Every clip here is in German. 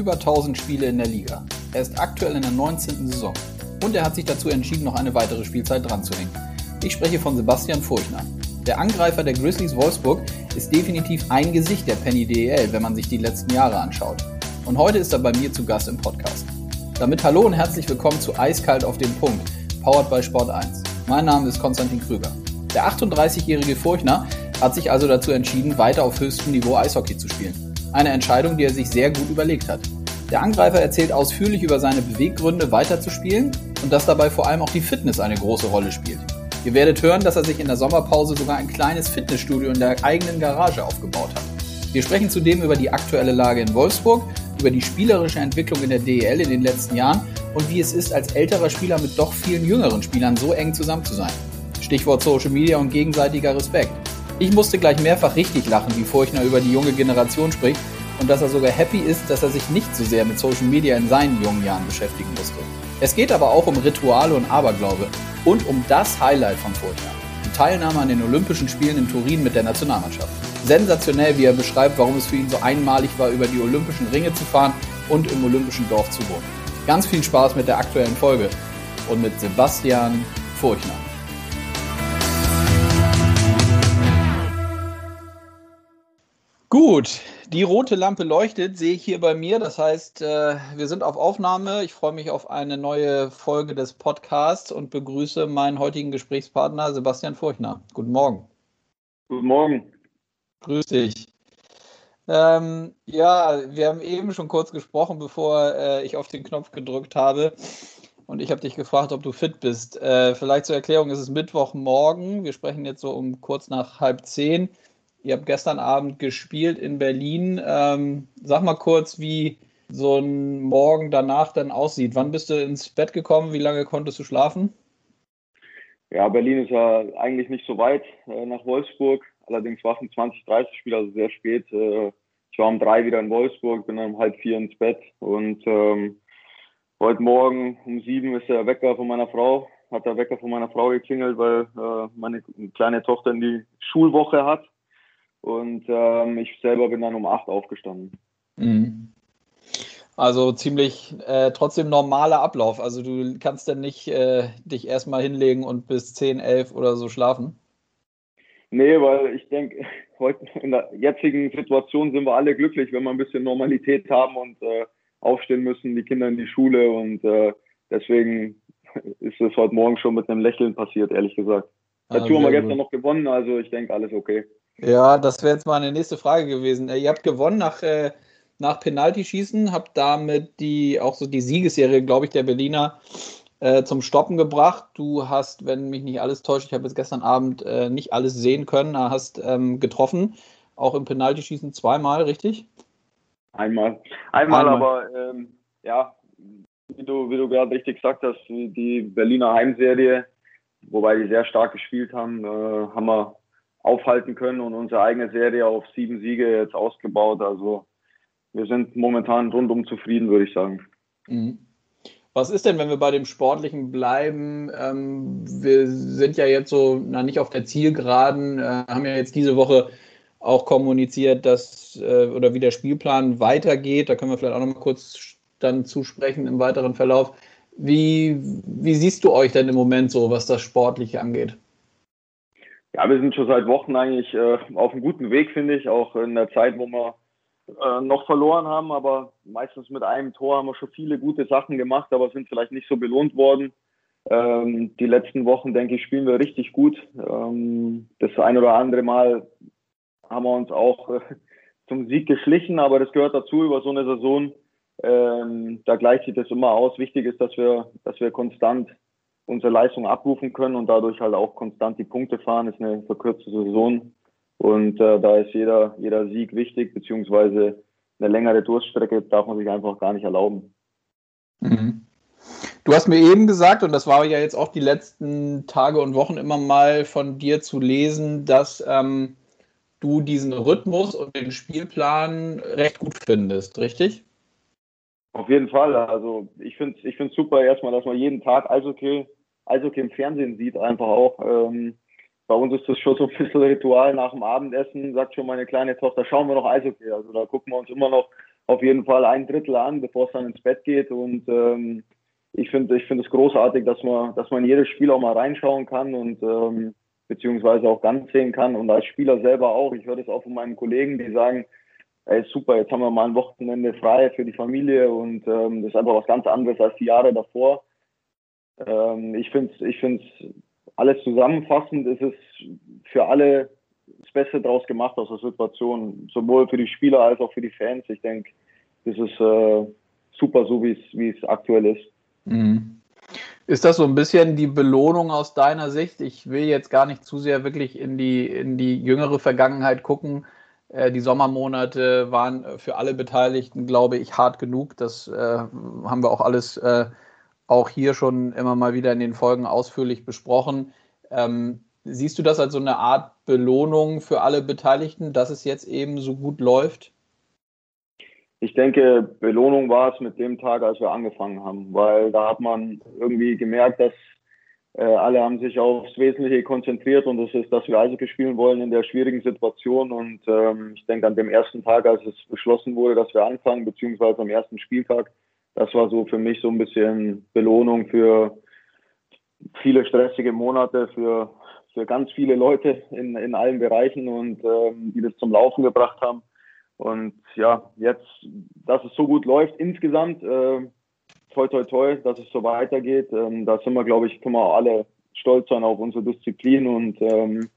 über 1000 Spiele in der Liga. Er ist aktuell in der 19. Saison und er hat sich dazu entschieden, noch eine weitere Spielzeit dran zu hängen. Ich spreche von Sebastian Furchner. Der Angreifer der Grizzlies Wolfsburg ist definitiv ein Gesicht der Penny DEL, wenn man sich die letzten Jahre anschaut. Und heute ist er bei mir zu Gast im Podcast. Damit hallo und herzlich willkommen zu Eiskalt auf den Punkt, powered by Sport 1. Mein Name ist Konstantin Krüger. Der 38-jährige Furchner hat sich also dazu entschieden, weiter auf höchstem Niveau Eishockey zu spielen. Eine Entscheidung, die er sich sehr gut überlegt hat. Der Angreifer erzählt ausführlich über seine Beweggründe weiterzuspielen und dass dabei vor allem auch die Fitness eine große Rolle spielt. Ihr werdet hören, dass er sich in der Sommerpause sogar ein kleines Fitnessstudio in der eigenen Garage aufgebaut hat. Wir sprechen zudem über die aktuelle Lage in Wolfsburg, über die spielerische Entwicklung in der DEL in den letzten Jahren und wie es ist, als älterer Spieler mit doch vielen jüngeren Spielern so eng zusammen zu sein. Stichwort Social Media und gegenseitiger Respekt. Ich musste gleich mehrfach richtig lachen, wie Furchner über die junge Generation spricht und dass er sogar happy ist, dass er sich nicht so sehr mit Social Media in seinen jungen Jahren beschäftigen musste. Es geht aber auch um Rituale und Aberglaube und um das Highlight von Furchner, die Teilnahme an den Olympischen Spielen in Turin mit der Nationalmannschaft. Sensationell, wie er beschreibt, warum es für ihn so einmalig war, über die Olympischen Ringe zu fahren und im Olympischen Dorf zu wohnen. Ganz viel Spaß mit der aktuellen Folge und mit Sebastian Furchner. Gut, die rote Lampe leuchtet, sehe ich hier bei mir. Das heißt, äh, wir sind auf Aufnahme. Ich freue mich auf eine neue Folge des Podcasts und begrüße meinen heutigen Gesprächspartner Sebastian Furchner. Guten Morgen. Guten Morgen. Grüß dich. Ähm, ja, wir haben eben schon kurz gesprochen, bevor äh, ich auf den Knopf gedrückt habe. Und ich habe dich gefragt, ob du fit bist. Äh, vielleicht zur Erklärung, es ist Mittwochmorgen. Wir sprechen jetzt so um kurz nach halb zehn. Ihr habt gestern Abend gespielt in Berlin. Ähm, sag mal kurz, wie so ein Morgen danach dann aussieht. Wann bist du ins Bett gekommen? Wie lange konntest du schlafen? Ja, Berlin ist ja eigentlich nicht so weit äh, nach Wolfsburg. Allerdings war es ein 20-30-Spiel, also sehr spät. Äh, ich war um drei wieder in Wolfsburg, bin dann um halb vier ins Bett und ähm, heute Morgen um sieben ist der Wecker von meiner Frau, hat der Wecker von meiner Frau geklingelt, weil äh, meine kleine Tochter in die Schulwoche hat. Und ähm, ich selber bin dann um acht aufgestanden. Mhm. Also ziemlich äh, trotzdem normaler Ablauf. Also du kannst dann nicht äh, dich erstmal hinlegen und bis 10, 11 oder so schlafen? Nee, weil ich denke, heute in der jetzigen Situation sind wir alle glücklich, wenn wir ein bisschen Normalität haben und äh, aufstehen müssen, die Kinder in die Schule und äh, deswegen ist es heute Morgen schon mit einem Lächeln passiert, ehrlich gesagt. Dazu ah, haben wir gestern noch gewonnen, also ich denke, alles okay. Ja, das wäre jetzt mal eine nächste Frage gewesen. Äh, ihr habt gewonnen nach, äh, nach Penaltyschießen, habt damit die auch so die Siegesserie, glaube ich, der Berliner äh, zum Stoppen gebracht. Du hast, wenn mich nicht alles täuscht, ich habe jetzt gestern Abend äh, nicht alles sehen können, hast ähm, getroffen, auch im Penaltyschießen zweimal, richtig? Einmal. Einmal, Einmal. aber ähm, ja, wie du, wie du gerade richtig gesagt hast, die Berliner Heimserie, wobei die sehr stark gespielt haben, äh, haben wir aufhalten können und unsere eigene Serie auf sieben Siege jetzt ausgebaut. Also wir sind momentan rundum zufrieden, würde ich sagen. Mhm. Was ist denn, wenn wir bei dem Sportlichen bleiben? Ähm, wir sind ja jetzt so, na nicht auf der Zielgeraden, äh, haben ja jetzt diese Woche auch kommuniziert, dass äh, oder wie der Spielplan weitergeht. Da können wir vielleicht auch noch mal kurz dann zusprechen im weiteren Verlauf. Wie, wie siehst du euch denn im Moment so, was das Sportliche angeht? Ja, wir sind schon seit Wochen eigentlich äh, auf einem guten Weg, finde ich, auch in der Zeit, wo wir äh, noch verloren haben, aber meistens mit einem Tor haben wir schon viele gute Sachen gemacht, aber sind vielleicht nicht so belohnt worden. Ähm, die letzten Wochen, denke ich, spielen wir richtig gut. Ähm, das ein oder andere Mal haben wir uns auch äh, zum Sieg geschlichen, aber das gehört dazu über so eine Saison. Ähm, da gleicht sich das immer aus. Wichtig ist, dass wir, dass wir konstant unsere Leistung abrufen können und dadurch halt auch konstant die Punkte fahren. Ist eine verkürzte Saison und äh, da ist jeder, jeder Sieg wichtig, beziehungsweise eine längere Durststrecke darf man sich einfach gar nicht erlauben. Mhm. Du hast mir eben gesagt, und das war ja jetzt auch die letzten Tage und Wochen immer mal von dir zu lesen, dass ähm, du diesen Rhythmus und den Spielplan recht gut findest, richtig? Auf jeden Fall. Also ich finde es ich find's super erstmal, dass man jeden Tag Eishockey Eishockey im Fernsehen sieht, einfach auch. Ähm, bei uns ist das schon so ein bisschen Ritual nach dem Abendessen, sagt schon meine kleine Tochter, schauen wir noch Eishockey. Also da gucken wir uns immer noch auf jeden Fall ein Drittel an, bevor es dann ins Bett geht. Und ähm, ich finde ich finde es großartig, dass man, dass man jedes Spiel auch mal reinschauen kann und ähm, beziehungsweise auch ganz sehen kann. Und als Spieler selber auch. Ich höre das auch von meinen Kollegen, die sagen, ey, super, jetzt haben wir mal ein Wochenende frei für die Familie und ähm, das ist einfach was ganz anderes als die Jahre davor. Ähm, ich finde es ich find's alles zusammenfassend, ist es für alle das Beste daraus gemacht aus der Situation, sowohl für die Spieler als auch für die Fans. Ich denke, das ist äh, super so, wie es aktuell ist. Mhm. Ist das so ein bisschen die Belohnung aus deiner Sicht? Ich will jetzt gar nicht zu sehr wirklich in die, in die jüngere Vergangenheit gucken. Äh, die Sommermonate waren für alle Beteiligten, glaube ich, hart genug. Das äh, haben wir auch alles äh, auch hier schon immer mal wieder in den Folgen ausführlich besprochen. Ähm, siehst du das als so eine Art Belohnung für alle Beteiligten, dass es jetzt eben so gut läuft? Ich denke, Belohnung war es mit dem Tag, als wir angefangen haben, weil da hat man irgendwie gemerkt, dass äh, alle haben sich aufs Wesentliche konzentriert und das ist, dass wir Eishockey spielen wollen in der schwierigen Situation. Und ähm, ich denke, an dem ersten Tag, als es beschlossen wurde, dass wir anfangen, beziehungsweise am ersten Spieltag, das war so für mich so ein bisschen Belohnung für viele stressige Monate, für, für ganz viele Leute in, in allen Bereichen und ähm, die das zum Laufen gebracht haben. Und ja, jetzt, dass es so gut läuft insgesamt, äh, toi toi toi, dass es so weitergeht. Ähm, da sind wir, glaube ich, können wir alle stolz sein auf unsere Disziplin und ähm,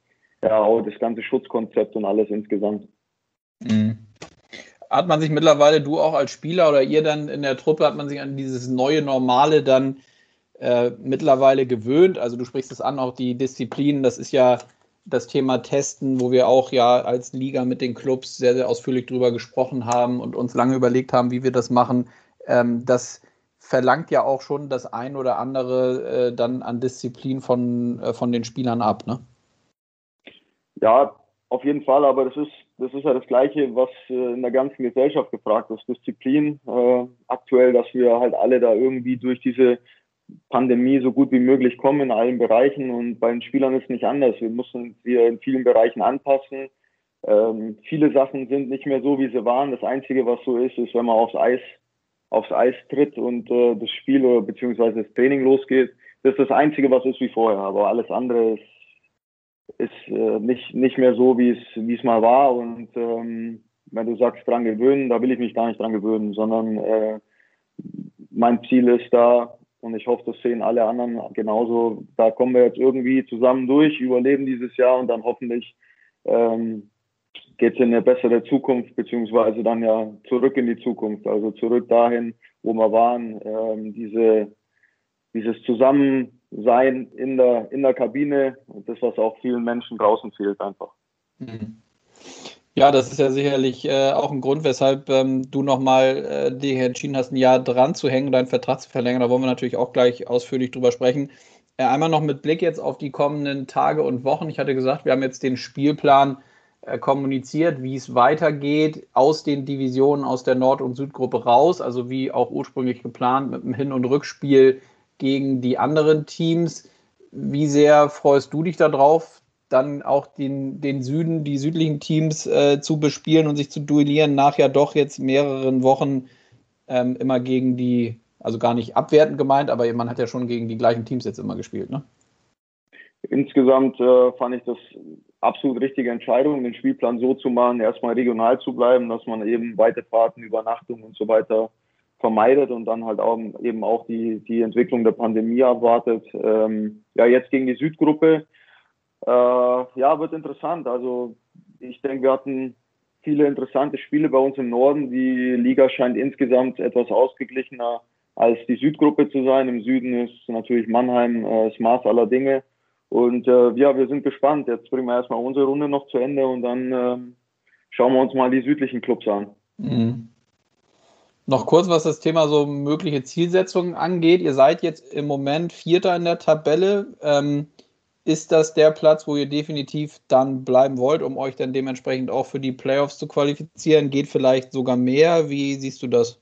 ja, auch das ganze Schutzkonzept und alles insgesamt. Mhm. Hat man sich mittlerweile, du auch als Spieler oder ihr dann in der Truppe, hat man sich an dieses neue Normale dann äh, mittlerweile gewöhnt? Also du sprichst es an, auch die Disziplin, das ist ja das Thema Testen, wo wir auch ja als Liga mit den Clubs sehr, sehr ausführlich drüber gesprochen haben und uns lange überlegt haben, wie wir das machen. Ähm, das verlangt ja auch schon das ein oder andere äh, dann an Disziplin von, äh, von den Spielern ab, ne? Ja, auf jeden Fall, aber das ist, das ist ja das Gleiche, was äh, in der ganzen Gesellschaft gefragt ist. Disziplin äh, aktuell, dass wir halt alle da irgendwie durch diese Pandemie so gut wie möglich kommen in allen Bereichen und bei den Spielern ist es nicht anders. Wir müssen sie in vielen Bereichen anpassen. Ähm, viele Sachen sind nicht mehr so, wie sie waren. Das Einzige, was so ist, ist, wenn man aufs Eis aufs Eis tritt und äh, das Spiel oder beziehungsweise das Training losgeht. Das ist das Einzige, was ist wie vorher. Aber alles andere ist, ist äh, nicht, nicht mehr so, wie es, wie es mal war. Und ähm, wenn du sagst, dran gewöhnen, da will ich mich gar nicht dran gewöhnen, sondern äh, mein Ziel ist da, und ich hoffe, das sehen alle anderen genauso, da kommen wir jetzt irgendwie zusammen durch, überleben dieses Jahr und dann hoffentlich ähm, geht es in eine bessere Zukunft, beziehungsweise dann ja zurück in die Zukunft, also zurück dahin, wo wir waren, ähm, diese, dieses Zusammensein in der, in der Kabine, das, was auch vielen Menschen draußen fehlt einfach. Mhm. Ja, das ist ja sicherlich äh, auch ein Grund, weshalb ähm, du nochmal äh, dich entschieden hast, ein Jahr dran zu hängen, deinen Vertrag zu verlängern. Da wollen wir natürlich auch gleich ausführlich drüber sprechen. Äh, einmal noch mit Blick jetzt auf die kommenden Tage und Wochen. Ich hatte gesagt, wir haben jetzt den Spielplan kommuniziert, wie es weitergeht aus den Divisionen aus der Nord- und Südgruppe raus, also wie auch ursprünglich geplant mit dem Hin- und Rückspiel gegen die anderen Teams. Wie sehr freust du dich darauf, dann auch den, den Süden, die südlichen Teams äh, zu bespielen und sich zu duellieren, nach ja doch jetzt mehreren Wochen ähm, immer gegen die, also gar nicht abwertend gemeint, aber man hat ja schon gegen die gleichen Teams jetzt immer gespielt, ne? Insgesamt äh, fand ich das absolut richtige Entscheidung, den Spielplan so zu machen, erstmal regional zu bleiben, dass man eben weite Fahrten, Übernachtung und so weiter vermeidet und dann halt auch eben auch die, die Entwicklung der Pandemie abwartet. Ähm, ja, jetzt gegen die Südgruppe. Äh, ja, wird interessant. Also ich denke, wir hatten viele interessante Spiele bei uns im Norden. Die Liga scheint insgesamt etwas ausgeglichener als die Südgruppe zu sein. Im Süden ist natürlich Mannheim äh, das Maß aller Dinge. Und äh, ja, wir sind gespannt. Jetzt bringen wir erstmal unsere Runde noch zu Ende und dann ähm, schauen wir uns mal die südlichen Clubs an. Mhm. Noch kurz, was das Thema so mögliche Zielsetzungen angeht. Ihr seid jetzt im Moment Vierter in der Tabelle. Ähm, ist das der Platz, wo ihr definitiv dann bleiben wollt, um euch dann dementsprechend auch für die Playoffs zu qualifizieren? Geht vielleicht sogar mehr? Wie siehst du das?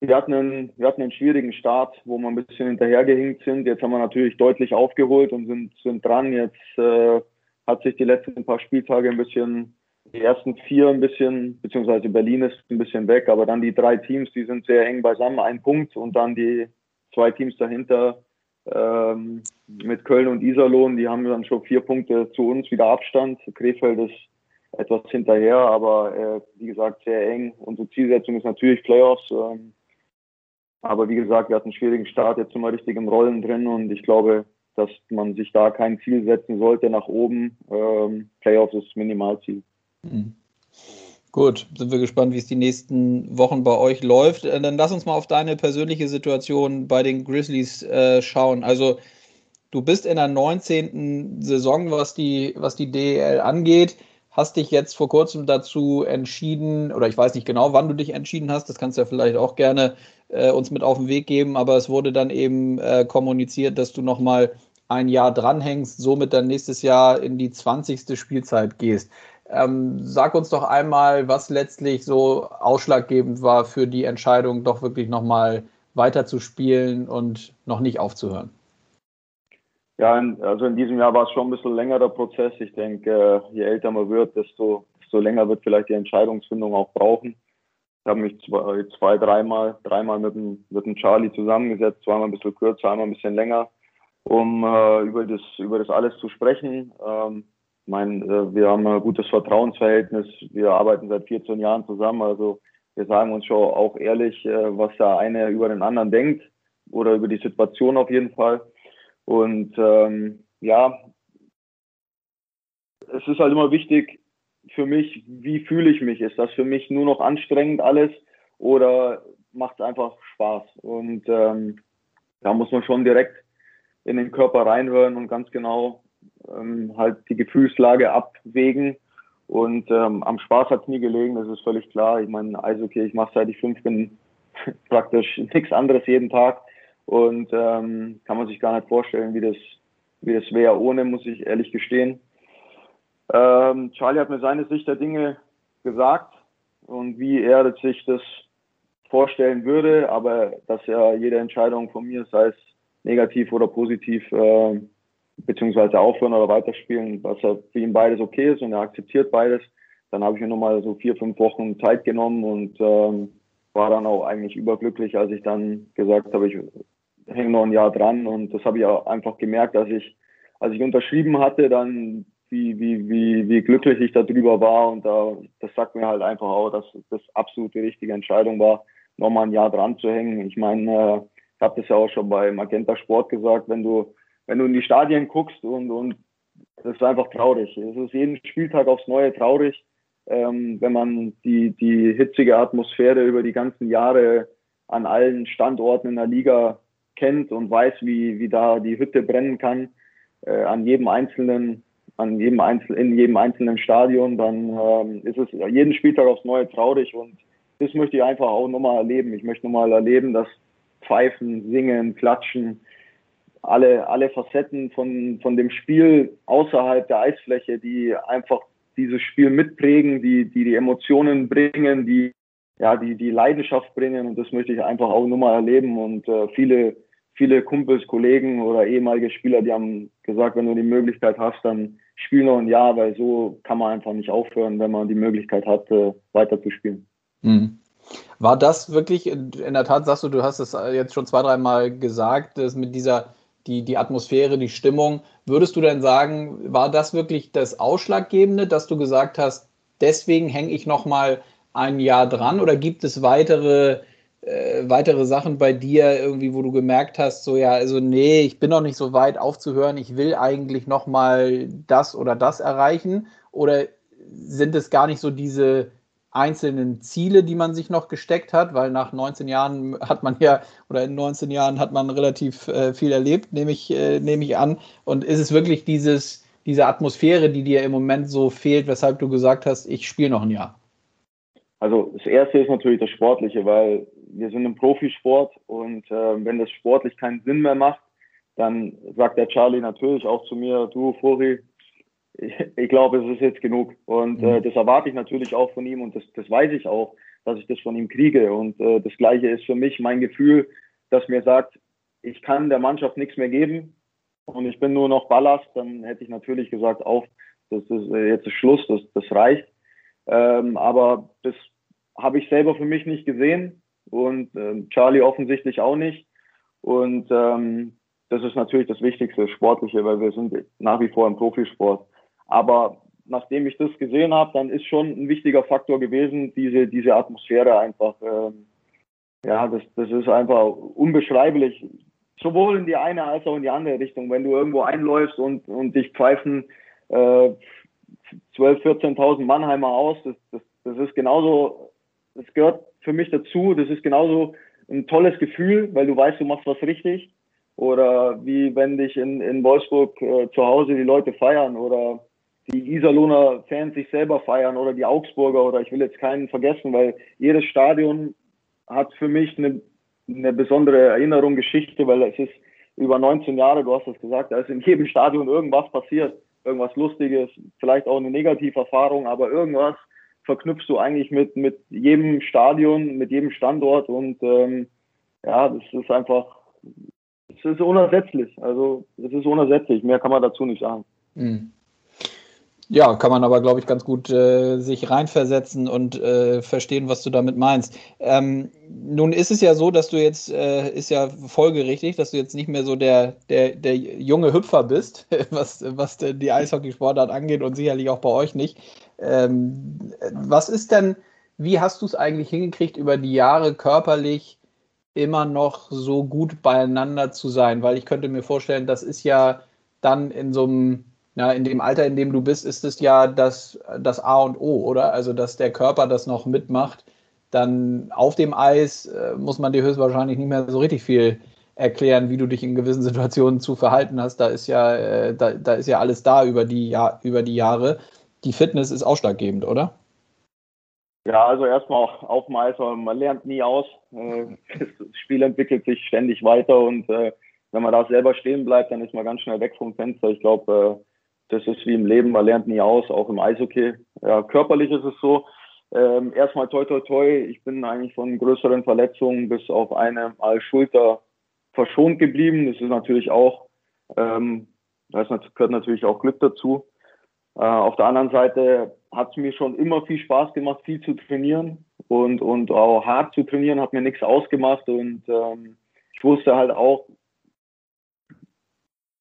Wir hatten, einen, wir hatten einen schwierigen Start, wo wir ein bisschen hinterhergehinkt sind. Jetzt haben wir natürlich deutlich aufgeholt und sind, sind dran. Jetzt äh, hat sich die letzten paar Spieltage ein bisschen die ersten vier ein bisschen, beziehungsweise Berlin ist ein bisschen weg, aber dann die drei Teams, die sind sehr eng beisammen, ein Punkt und dann die zwei Teams dahinter ähm, mit Köln und Iserlohn, die haben dann schon vier Punkte zu uns wieder Abstand. Krefeld ist etwas hinterher, aber äh, wie gesagt sehr eng. Unsere Zielsetzung ist natürlich Playoffs. Ähm, aber wie gesagt, wir hatten einen schwierigen Start, jetzt sind wir richtig im Rollen drin und ich glaube, dass man sich da kein Ziel setzen sollte nach oben. Ähm, Playoffs ist Minimalziel. Mhm. Gut, sind wir gespannt, wie es die nächsten Wochen bei euch läuft. Äh, dann lass uns mal auf deine persönliche Situation bei den Grizzlies äh, schauen. Also du bist in der 19. Saison, was die, was die DEL angeht hast dich jetzt vor kurzem dazu entschieden, oder ich weiß nicht genau, wann du dich entschieden hast, das kannst du ja vielleicht auch gerne äh, uns mit auf den Weg geben, aber es wurde dann eben äh, kommuniziert, dass du nochmal ein Jahr dranhängst, somit dann nächstes Jahr in die 20. Spielzeit gehst. Ähm, sag uns doch einmal, was letztlich so ausschlaggebend war für die Entscheidung, doch wirklich nochmal weiter zu spielen und noch nicht aufzuhören. Ja, also in diesem Jahr war es schon ein bisschen längerer Prozess. Ich denke, äh, je älter man wird, desto, desto länger wird vielleicht die Entscheidungsfindung auch brauchen. Ich habe mich zwei, zwei dreimal, dreimal mit dem, mit dem Charlie zusammengesetzt, zweimal ein bisschen kürzer, einmal ein bisschen länger, um äh, über, das, über das alles zu sprechen. Ähm, ich meine, äh, wir haben ein gutes Vertrauensverhältnis. Wir arbeiten seit 14 Jahren zusammen. Also wir sagen uns schon auch ehrlich, äh, was der eine über den anderen denkt oder über die Situation auf jeden Fall. Und ähm, ja, es ist halt immer wichtig für mich, wie fühle ich mich? Ist das für mich nur noch anstrengend alles oder macht es einfach Spaß? Und ähm, da muss man schon direkt in den Körper reinhören und ganz genau ähm, halt die Gefühlslage abwägen. Und ähm, am Spaß hat es nie gelegen, das ist völlig klar. Ich meine, Eishockey, ich mache seit ich fünf bin praktisch nichts anderes jeden Tag. Und ähm, kann man sich gar nicht vorstellen, wie das, wie das wäre ohne, muss ich ehrlich gestehen. Ähm, Charlie hat mir seine Sicht der Dinge gesagt und wie er sich das vorstellen würde, aber dass er jede Entscheidung von mir, sei es negativ oder positiv, äh, beziehungsweise aufhören oder weiterspielen, dass er für ihn beides okay ist und er akzeptiert beides. Dann habe ich mir nochmal so vier, fünf Wochen Zeit genommen und ähm, war dann auch eigentlich überglücklich, als ich dann gesagt habe, ich hänge noch ein Jahr dran und das habe ich auch einfach gemerkt, dass ich, als ich unterschrieben hatte, dann wie, wie, wie, wie glücklich ich darüber war und da, das sagt mir halt einfach auch, dass das absolut die richtige Entscheidung war, nochmal ein Jahr dran zu hängen. Ich meine, äh, ich habe das ja auch schon bei Magenta Sport gesagt, wenn du, wenn du in die Stadien guckst und, und das ist einfach traurig. Es ist jeden Spieltag aufs Neue traurig, ähm, wenn man die, die hitzige Atmosphäre über die ganzen Jahre an allen Standorten in der Liga kennt und weiß, wie, wie da die Hütte brennen kann, äh, an jedem einzelnen, an jedem einzelnen, in jedem einzelnen Stadion, dann ähm, ist es jeden Spieltag aufs Neue traurig und das möchte ich einfach auch nochmal erleben. Ich möchte nochmal erleben, dass Pfeifen, Singen, Klatschen, alle, alle Facetten von, von dem Spiel außerhalb der Eisfläche, die einfach dieses Spiel mitprägen, die, die die Emotionen bringen, die ja, die, die Leidenschaft bringen und das möchte ich einfach auch nochmal erleben und äh, viele viele Kumpels, Kollegen oder ehemalige Spieler, die haben gesagt, wenn du die Möglichkeit hast, dann spiel noch ein Jahr, weil so kann man einfach nicht aufhören, wenn man die Möglichkeit hat, weiter zu spielen. Mhm. War das wirklich, in der Tat sagst du, du hast es jetzt schon zwei, dreimal gesagt, dass mit dieser, die, die Atmosphäre, die Stimmung, würdest du denn sagen, war das wirklich das Ausschlaggebende, dass du gesagt hast, deswegen hänge ich nochmal ein Jahr dran oder gibt es weitere äh, weitere Sachen bei dir irgendwie, wo du gemerkt hast, so ja, also nee, ich bin noch nicht so weit aufzuhören, ich will eigentlich noch mal das oder das erreichen? Oder sind es gar nicht so diese einzelnen Ziele, die man sich noch gesteckt hat, weil nach 19 Jahren hat man ja, oder in 19 Jahren hat man relativ äh, viel erlebt, nehme ich, äh, nehme ich an. Und ist es wirklich dieses, diese Atmosphäre, die dir im Moment so fehlt, weshalb du gesagt hast, ich spiele noch ein Jahr? Also das erste ist natürlich das Sportliche, weil wir sind im Profisport und äh, wenn das sportlich keinen Sinn mehr macht, dann sagt der Charlie natürlich auch zu mir, du Furi, ich, ich glaube, es ist jetzt genug. Und äh, mhm. das erwarte ich natürlich auch von ihm und das, das weiß ich auch, dass ich das von ihm kriege. Und äh, das Gleiche ist für mich mein Gefühl, dass mir sagt, ich kann der Mannschaft nichts mehr geben und ich bin nur noch Ballast, dann hätte ich natürlich gesagt, auf, das ist äh, jetzt ist Schluss, das, das reicht. Ähm, aber das habe ich selber für mich nicht gesehen und äh, Charlie offensichtlich auch nicht. Und ähm, das ist natürlich das Wichtigste, Sportliche, weil wir sind nach wie vor im Profisport. Aber nachdem ich das gesehen habe, dann ist schon ein wichtiger Faktor gewesen, diese, diese Atmosphäre einfach. Ähm, ja, das, das ist einfach unbeschreiblich. Sowohl in die eine als auch in die andere Richtung. Wenn du irgendwo einläufst und, und dich pfeifen äh, 12, 14.000 Mannheimer aus, das, das, das ist genauso, das gehört für mich dazu. Das ist genauso ein tolles Gefühl, weil du weißt, du machst was richtig. Oder wie wenn dich in, in Wolfsburg äh, zu Hause die Leute feiern oder die Iserlohner Fans sich selber feiern oder die Augsburger oder ich will jetzt keinen vergessen, weil jedes Stadion hat für mich eine, eine besondere Erinnerung, Geschichte, weil es ist über 19 Jahre, du hast es gesagt, da ist in jedem Stadion irgendwas passiert, irgendwas Lustiges, vielleicht auch eine Negativerfahrung, aber irgendwas verknüpfst du eigentlich mit, mit jedem Stadion, mit jedem Standort und ähm, ja, das ist einfach, es ist unersetzlich. Also es ist unersetzlich, mehr kann man dazu nicht sagen. Mhm. Ja, kann man aber, glaube ich, ganz gut äh, sich reinversetzen und äh, verstehen, was du damit meinst. Ähm, nun ist es ja so, dass du jetzt, äh, ist ja folgerichtig, dass du jetzt nicht mehr so der, der, der junge Hüpfer bist, was, was die Eishockeysportart angeht und sicherlich auch bei euch nicht. Ähm, was ist denn, wie hast du es eigentlich hingekriegt, über die Jahre körperlich immer noch so gut beieinander zu sein? Weil ich könnte mir vorstellen, das ist ja dann in so einem ja, in dem Alter, in dem du bist, ist es ja das, das A und O, oder? Also, dass der Körper das noch mitmacht. Dann auf dem Eis äh, muss man dir höchstwahrscheinlich nicht mehr so richtig viel erklären, wie du dich in gewissen Situationen zu verhalten hast. Da ist ja, äh, da, da ist ja alles da über die, ja, über die Jahre. Die Fitness ist ausschlaggebend, oder? Ja, also erstmal auch auf dem Eis, man lernt nie aus. Äh, das Spiel entwickelt sich ständig weiter und äh, wenn man da selber stehen bleibt, dann ist man ganz schnell weg vom Fenster. Ich glaube, äh, das ist wie im Leben, man lernt nie aus, auch im Eishockey. Ja, körperlich ist es so. Ähm, erstmal toi toi toi, ich bin eigentlich von größeren Verletzungen bis auf eine Mal Schulter verschont geblieben. Das ist natürlich auch, ähm, das gehört natürlich auch Glück dazu. Äh, auf der anderen Seite hat es mir schon immer viel Spaß gemacht, viel zu trainieren und, und auch hart zu trainieren, hat mir nichts ausgemacht und ähm, ich wusste halt auch,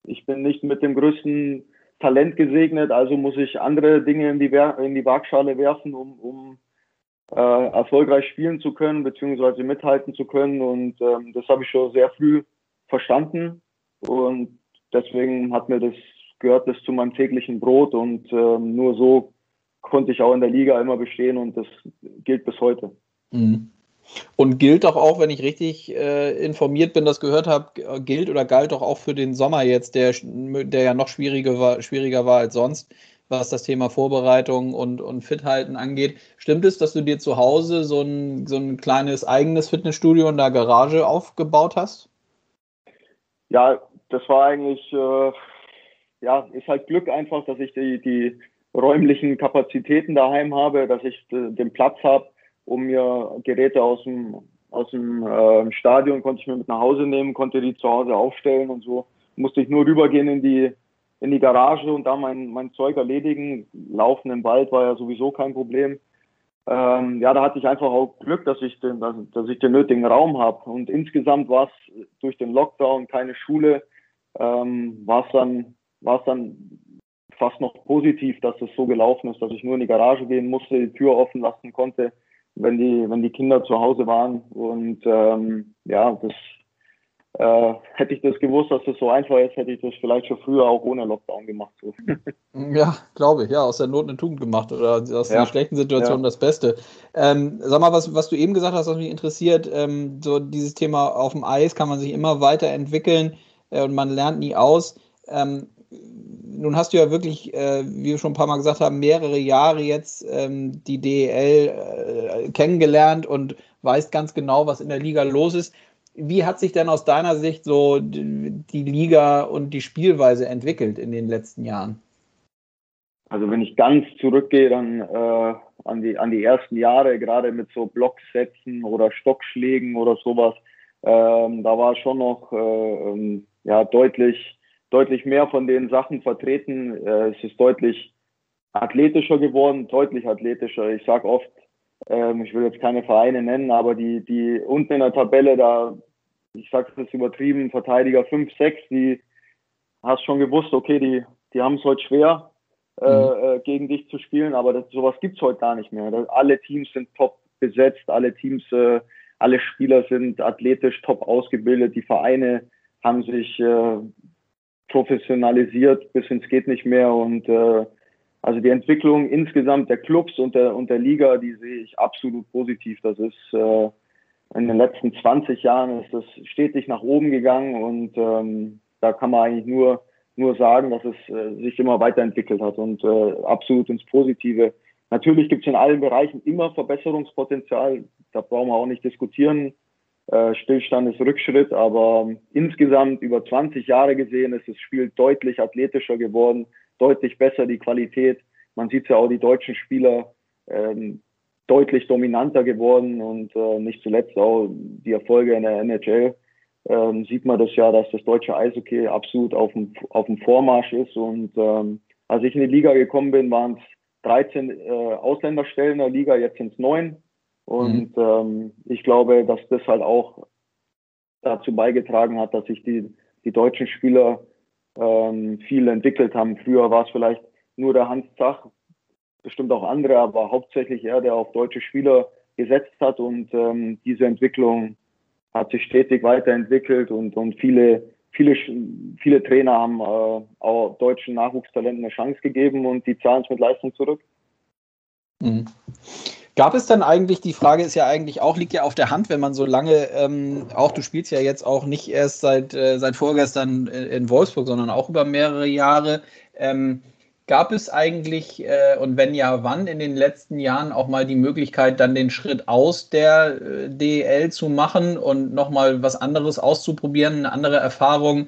ich bin nicht mit dem größten Talent gesegnet, also muss ich andere Dinge in die, in die Waagschale werfen, um, um äh, erfolgreich spielen zu können, beziehungsweise mithalten zu können. Und ähm, das habe ich schon sehr früh verstanden. Und deswegen hat mir das, gehört das zu meinem täglichen Brot und ähm, nur so konnte ich auch in der Liga immer bestehen und das gilt bis heute. Mhm. Und gilt doch auch, wenn ich richtig äh, informiert bin, das gehört habe, gilt oder galt doch auch für den Sommer jetzt, der, der ja noch schwieriger war, schwieriger war als sonst, was das Thema Vorbereitung und, und Fithalten angeht. Stimmt es, dass du dir zu Hause so ein, so ein kleines eigenes Fitnessstudio in der Garage aufgebaut hast? Ja, das war eigentlich, äh, ja, ist halt Glück einfach, dass ich die, die räumlichen Kapazitäten daheim habe, dass ich den Platz habe um mir Geräte aus dem, aus dem äh, Stadion konnte ich mir mit nach Hause nehmen, konnte die zu Hause aufstellen und so. Musste ich nur rübergehen in die, in die Garage und da mein, mein Zeug erledigen. Laufen im Wald war ja sowieso kein Problem. Ähm, ja, da hatte ich einfach auch Glück, dass ich den, dass, dass ich den nötigen Raum habe. Und insgesamt war es durch den Lockdown keine Schule, ähm, war es dann, war es dann fast noch positiv, dass es so gelaufen ist, dass ich nur in die Garage gehen musste, die Tür offen lassen konnte wenn die, wenn die Kinder zu Hause waren. Und ähm, ja, das äh, hätte ich das gewusst, dass das so einfach ist, hätte ich das vielleicht schon früher auch ohne Lockdown gemacht. So. Ja, glaube ich. Ja, aus der Not eine Tugend gemacht oder aus ja. einer schlechten Situation ja. das Beste. Ähm, sag mal, was, was du eben gesagt hast, was mich interessiert, ähm, so dieses Thema auf dem Eis kann man sich immer weiterentwickeln äh, und man lernt nie aus. Ähm, nun hast du ja wirklich, äh, wie wir schon ein paar Mal gesagt haben, mehrere Jahre jetzt ähm, die DEL äh, kennengelernt und weißt ganz genau, was in der Liga los ist. Wie hat sich denn aus deiner Sicht so die Liga und die Spielweise entwickelt in den letzten Jahren? Also wenn ich ganz zurückgehe dann äh, an, die, an die ersten Jahre, gerade mit so Blocksätzen oder Stockschlägen oder sowas, ähm, da war schon noch äh, ähm, ja, deutlich deutlich mehr von den Sachen vertreten. Äh, es ist deutlich athletischer geworden, deutlich athletischer. Ich sage oft, ähm, ich will jetzt keine Vereine nennen, aber die, die unten in der Tabelle, da, ich sage es übertrieben, Verteidiger 5, 6, die hast schon gewusst, okay, die, die haben es heute schwer, äh, mhm. äh, gegen dich zu spielen, aber das, sowas gibt's heute gar nicht mehr. Das, alle Teams sind top besetzt, alle Teams, äh, alle Spieler sind athletisch top ausgebildet, die Vereine haben sich äh, professionalisiert bis ins geht nicht mehr und äh, also die Entwicklung insgesamt der Clubs und der, und der Liga, die sehe ich absolut positiv. Das ist äh, in den letzten 20 Jahren ist das stetig nach oben gegangen und ähm, da kann man eigentlich nur nur sagen, dass es äh, sich immer weiterentwickelt hat und äh, absolut ins Positive. Natürlich gibt es in allen Bereichen immer Verbesserungspotenzial. Da brauchen wir auch nicht diskutieren. Äh, Stillstand ist Rückschritt, aber insgesamt über 20 Jahre gesehen ist das Spiel deutlich athletischer geworden deutlich besser, die Qualität. Man sieht ja auch, die deutschen Spieler ähm, deutlich dominanter geworden und äh, nicht zuletzt auch die Erfolge in der NHL. Ähm, sieht man das ja, dass das deutsche Eishockey absolut auf dem, auf dem Vormarsch ist. Und ähm, als ich in die Liga gekommen bin, waren es 13 äh, Ausländerstellen in der Liga, jetzt sind es neun. Und mhm. ähm, ich glaube, dass das halt auch dazu beigetragen hat, dass sich die, die deutschen Spieler ähm, viel entwickelt haben. Früher war es vielleicht nur der Hans Zach, bestimmt auch andere, aber hauptsächlich er, der auf deutsche Spieler gesetzt hat und ähm, diese Entwicklung hat sich stetig weiterentwickelt und, und viele, viele, viele Trainer haben äh, auch deutschen Nachwuchstalenten eine Chance gegeben und die zahlen es mit Leistung zurück. Mhm. Gab es dann eigentlich, die Frage ist ja eigentlich auch, liegt ja auf der Hand, wenn man so lange, ähm, auch du spielst ja jetzt auch nicht erst seit, äh, seit vorgestern in Wolfsburg, sondern auch über mehrere Jahre. Ähm, gab es eigentlich, äh, und wenn ja, wann in den letzten Jahren auch mal die Möglichkeit, dann den Schritt aus der äh, DEL zu machen und nochmal was anderes auszuprobieren, eine andere Erfahrung,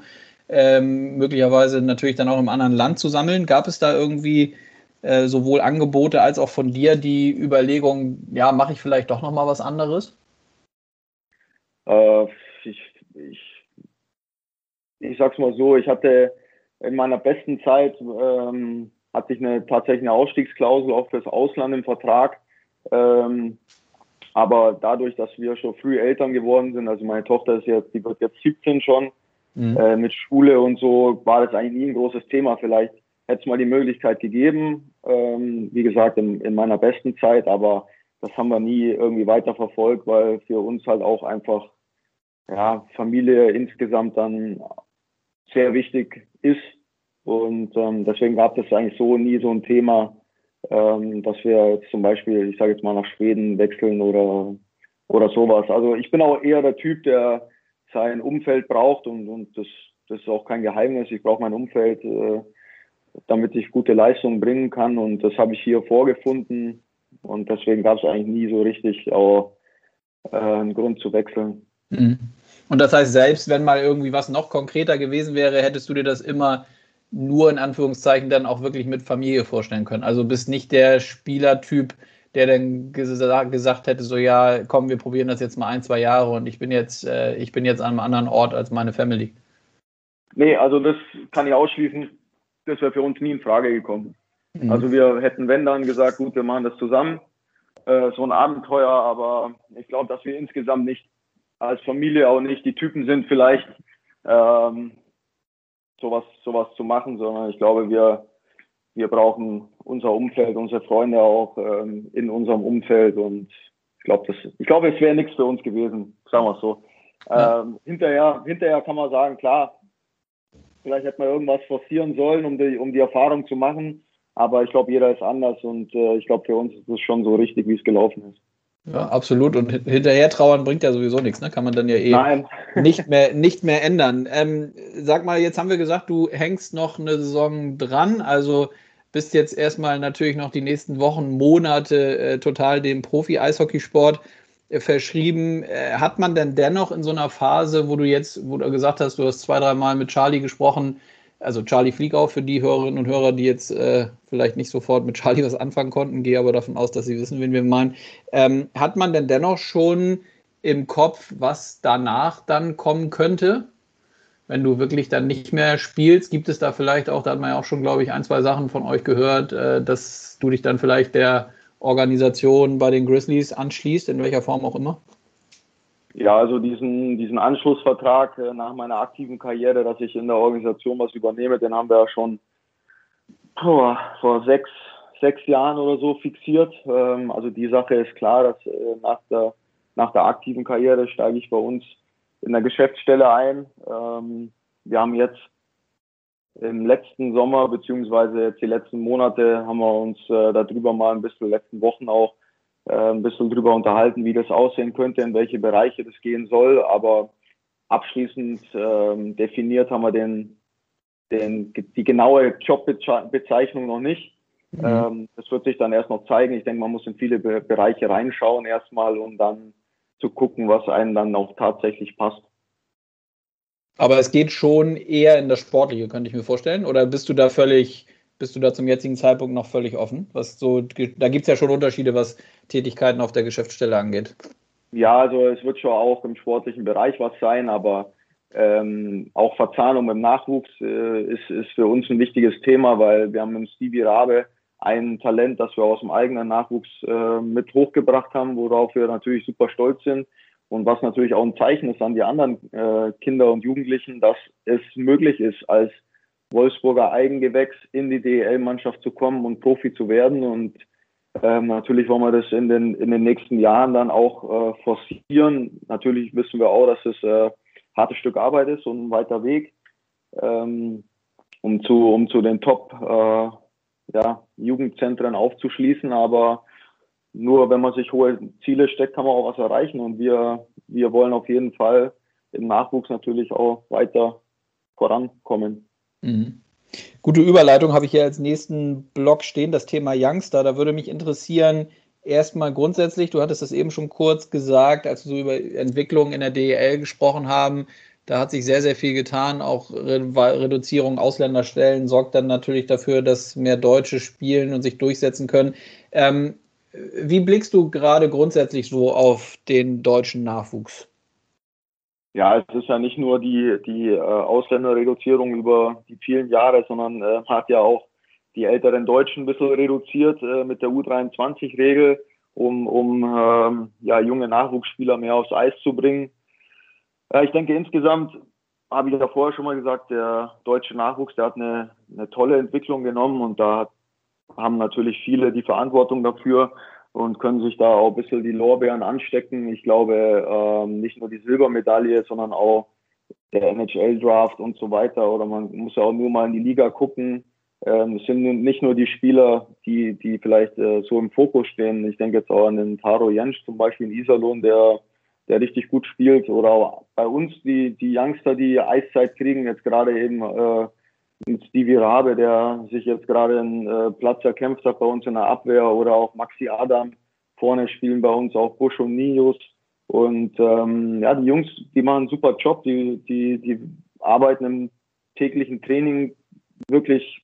ähm, möglicherweise natürlich dann auch im anderen Land zu sammeln? Gab es da irgendwie äh, sowohl Angebote als auch von dir die Überlegung, ja, mache ich vielleicht doch noch mal was anderes? Äh, ich, ich, ich sag's mal so, ich hatte in meiner besten Zeit ähm, hatte ich eine tatsächlich eine Ausstiegsklausel auch fürs Ausland im Vertrag. Ähm, aber dadurch, dass wir schon früh Eltern geworden sind, also meine Tochter ist jetzt, die wird jetzt 17 schon, mhm. äh, mit Schule und so, war das eigentlich nie ein großes Thema. Vielleicht hätte es mal die Möglichkeit gegeben, ähm, wie gesagt, in, in meiner besten Zeit, aber das haben wir nie irgendwie weiter verfolgt, weil für uns halt auch einfach ja, Familie insgesamt dann sehr wichtig ist. Und ähm, deswegen gab es eigentlich so nie so ein Thema, ähm, dass wir jetzt zum Beispiel, ich sage jetzt mal, nach Schweden wechseln oder, oder sowas. Also ich bin auch eher der Typ, der sein Umfeld braucht und, und das, das ist auch kein Geheimnis. Ich brauche mein Umfeld. Äh, damit ich gute Leistungen bringen kann. Und das habe ich hier vorgefunden. Und deswegen gab es eigentlich nie so richtig auch äh, einen Grund zu wechseln. Mhm. Und das heißt, selbst wenn mal irgendwie was noch konkreter gewesen wäre, hättest du dir das immer nur in Anführungszeichen dann auch wirklich mit Familie vorstellen können. Also bist nicht der Spielertyp, der dann gesagt hätte, so ja, komm, wir probieren das jetzt mal ein, zwei Jahre und ich bin jetzt, äh, ich bin jetzt an einem anderen Ort als meine Family. Nee, also das kann ich ausschließen das wäre für uns nie in Frage gekommen. Mhm. Also wir hätten, wenn dann, gesagt, gut, wir machen das zusammen. Äh, so ein Abenteuer, aber ich glaube, dass wir insgesamt nicht als Familie auch nicht die Typen sind, vielleicht ähm, sowas, sowas zu machen, sondern ich glaube, wir, wir brauchen unser Umfeld, unsere Freunde auch ähm, in unserem Umfeld und ich glaube, das, ich glaube, es wäre nichts für uns gewesen, sagen wir es so. Ähm, hinterher, hinterher kann man sagen, klar, Vielleicht hätte man irgendwas forcieren sollen, um die, um die Erfahrung zu machen. Aber ich glaube, jeder ist anders und äh, ich glaube, für uns ist es schon so richtig, wie es gelaufen ist. Ja, absolut. Und hinterher trauern bringt ja sowieso nichts, ne? Kann man dann ja eh Nein. nicht mehr, nicht mehr ändern. Ähm, sag mal, jetzt haben wir gesagt, du hängst noch eine Saison dran, also bist jetzt erstmal natürlich noch die nächsten Wochen, Monate äh, total dem Profi-Eishockeysport verschrieben. Äh, hat man denn dennoch in so einer Phase, wo du jetzt, wo du gesagt hast, du hast zwei, dreimal mit Charlie gesprochen, also Charlie Fliegau für die Hörerinnen und Hörer, die jetzt äh, vielleicht nicht sofort mit Charlie was anfangen konnten, gehe aber davon aus, dass sie wissen, wen wir meinen. Ähm, hat man denn dennoch schon im Kopf, was danach dann kommen könnte? wenn du wirklich dann nicht mehr spielst, gibt es da vielleicht auch, da hat man ja auch schon, glaube ich, ein, zwei Sachen von euch gehört, äh, dass du dich dann vielleicht der Organisation bei den Grizzlies anschließt, in welcher Form auch immer? Ja, also diesen, diesen Anschlussvertrag äh, nach meiner aktiven Karriere, dass ich in der Organisation was übernehme, den haben wir ja schon oh, vor sechs, sechs Jahren oder so fixiert. Ähm, also die Sache ist klar, dass äh, nach, der, nach der aktiven Karriere steige ich bei uns in der Geschäftsstelle ein. Ähm, wir haben jetzt im letzten Sommer, beziehungsweise jetzt die letzten Monate, haben wir uns äh, darüber mal ein bisschen, letzten Wochen auch, äh, ein bisschen drüber unterhalten, wie das aussehen könnte, in welche Bereiche das gehen soll. Aber abschließend ähm, definiert haben wir den, den, die genaue Jobbezeichnung noch nicht. Mhm. Ähm, das wird sich dann erst noch zeigen. Ich denke, man muss in viele Be Bereiche reinschauen erstmal, um dann zu gucken, was einem dann auch tatsächlich passt. Aber es geht schon eher in das Sportliche, könnte ich mir vorstellen. Oder bist du da völlig, bist du da zum jetzigen Zeitpunkt noch völlig offen? Was so, da gibt es ja schon Unterschiede, was Tätigkeiten auf der Geschäftsstelle angeht. Ja, also es wird schon auch im sportlichen Bereich was sein, aber ähm, auch Verzahnung im Nachwuchs äh, ist, ist für uns ein wichtiges Thema, weil wir haben mit Stevie Rabe ein Talent, das wir aus dem eigenen Nachwuchs äh, mit hochgebracht haben, worauf wir natürlich super stolz sind. Und was natürlich auch ein Zeichen ist an die anderen äh, Kinder und Jugendlichen, dass es möglich ist, als Wolfsburger Eigengewächs in die DEL-Mannschaft zu kommen und Profi zu werden. Und ähm, natürlich wollen wir das in den, in den nächsten Jahren dann auch äh, forcieren. Natürlich wissen wir auch, dass es äh, hartes Stück Arbeit ist und ein weiter Weg, ähm, um, zu, um zu den Top äh, ja, Jugendzentren aufzuschließen. Aber nur wenn man sich hohe Ziele steckt, kann man auch was erreichen. Und wir, wir wollen auf jeden Fall im Nachwuchs natürlich auch weiter vorankommen. Mhm. Gute Überleitung habe ich hier als nächsten Block stehen, das Thema Youngster. Da würde mich interessieren, erstmal grundsätzlich, du hattest das eben schon kurz gesagt, als wir so über Entwicklungen in der DEL gesprochen haben, da hat sich sehr, sehr viel getan. Auch Reduzierung Ausländerstellen sorgt dann natürlich dafür, dass mehr Deutsche spielen und sich durchsetzen können. Ähm, wie blickst du gerade grundsätzlich so auf den deutschen Nachwuchs? Ja, es ist ja nicht nur die, die äh, Ausländerreduzierung über die vielen Jahre, sondern äh, hat ja auch die älteren Deutschen ein bisschen reduziert äh, mit der U23-Regel, um, um ähm, ja, junge Nachwuchsspieler mehr aufs Eis zu bringen. Ja, ich denke insgesamt, habe ich ja vorher schon mal gesagt, der deutsche Nachwuchs, der hat eine, eine tolle Entwicklung genommen und da haben natürlich viele die Verantwortung dafür und können sich da auch ein bisschen die Lorbeeren anstecken. Ich glaube, ähm, nicht nur die Silbermedaille, sondern auch der NHL-Draft und so weiter. Oder man muss ja auch nur mal in die Liga gucken. Ähm, es sind nicht nur die Spieler, die, die vielleicht äh, so im Fokus stehen. Ich denke jetzt auch an den Taro Jensch zum Beispiel in Iserlohn, der, der richtig gut spielt. Oder auch bei uns die, die Youngster, die Eiszeit kriegen, jetzt gerade eben mit Stevie Rabe, der sich jetzt gerade einen äh, Platz erkämpft hat bei uns in der Abwehr oder auch Maxi Adam. Vorne spielen bei uns auch Bush und Nios. Und ähm, ja, die Jungs, die machen einen super Job, die, die, die arbeiten im täglichen Training wirklich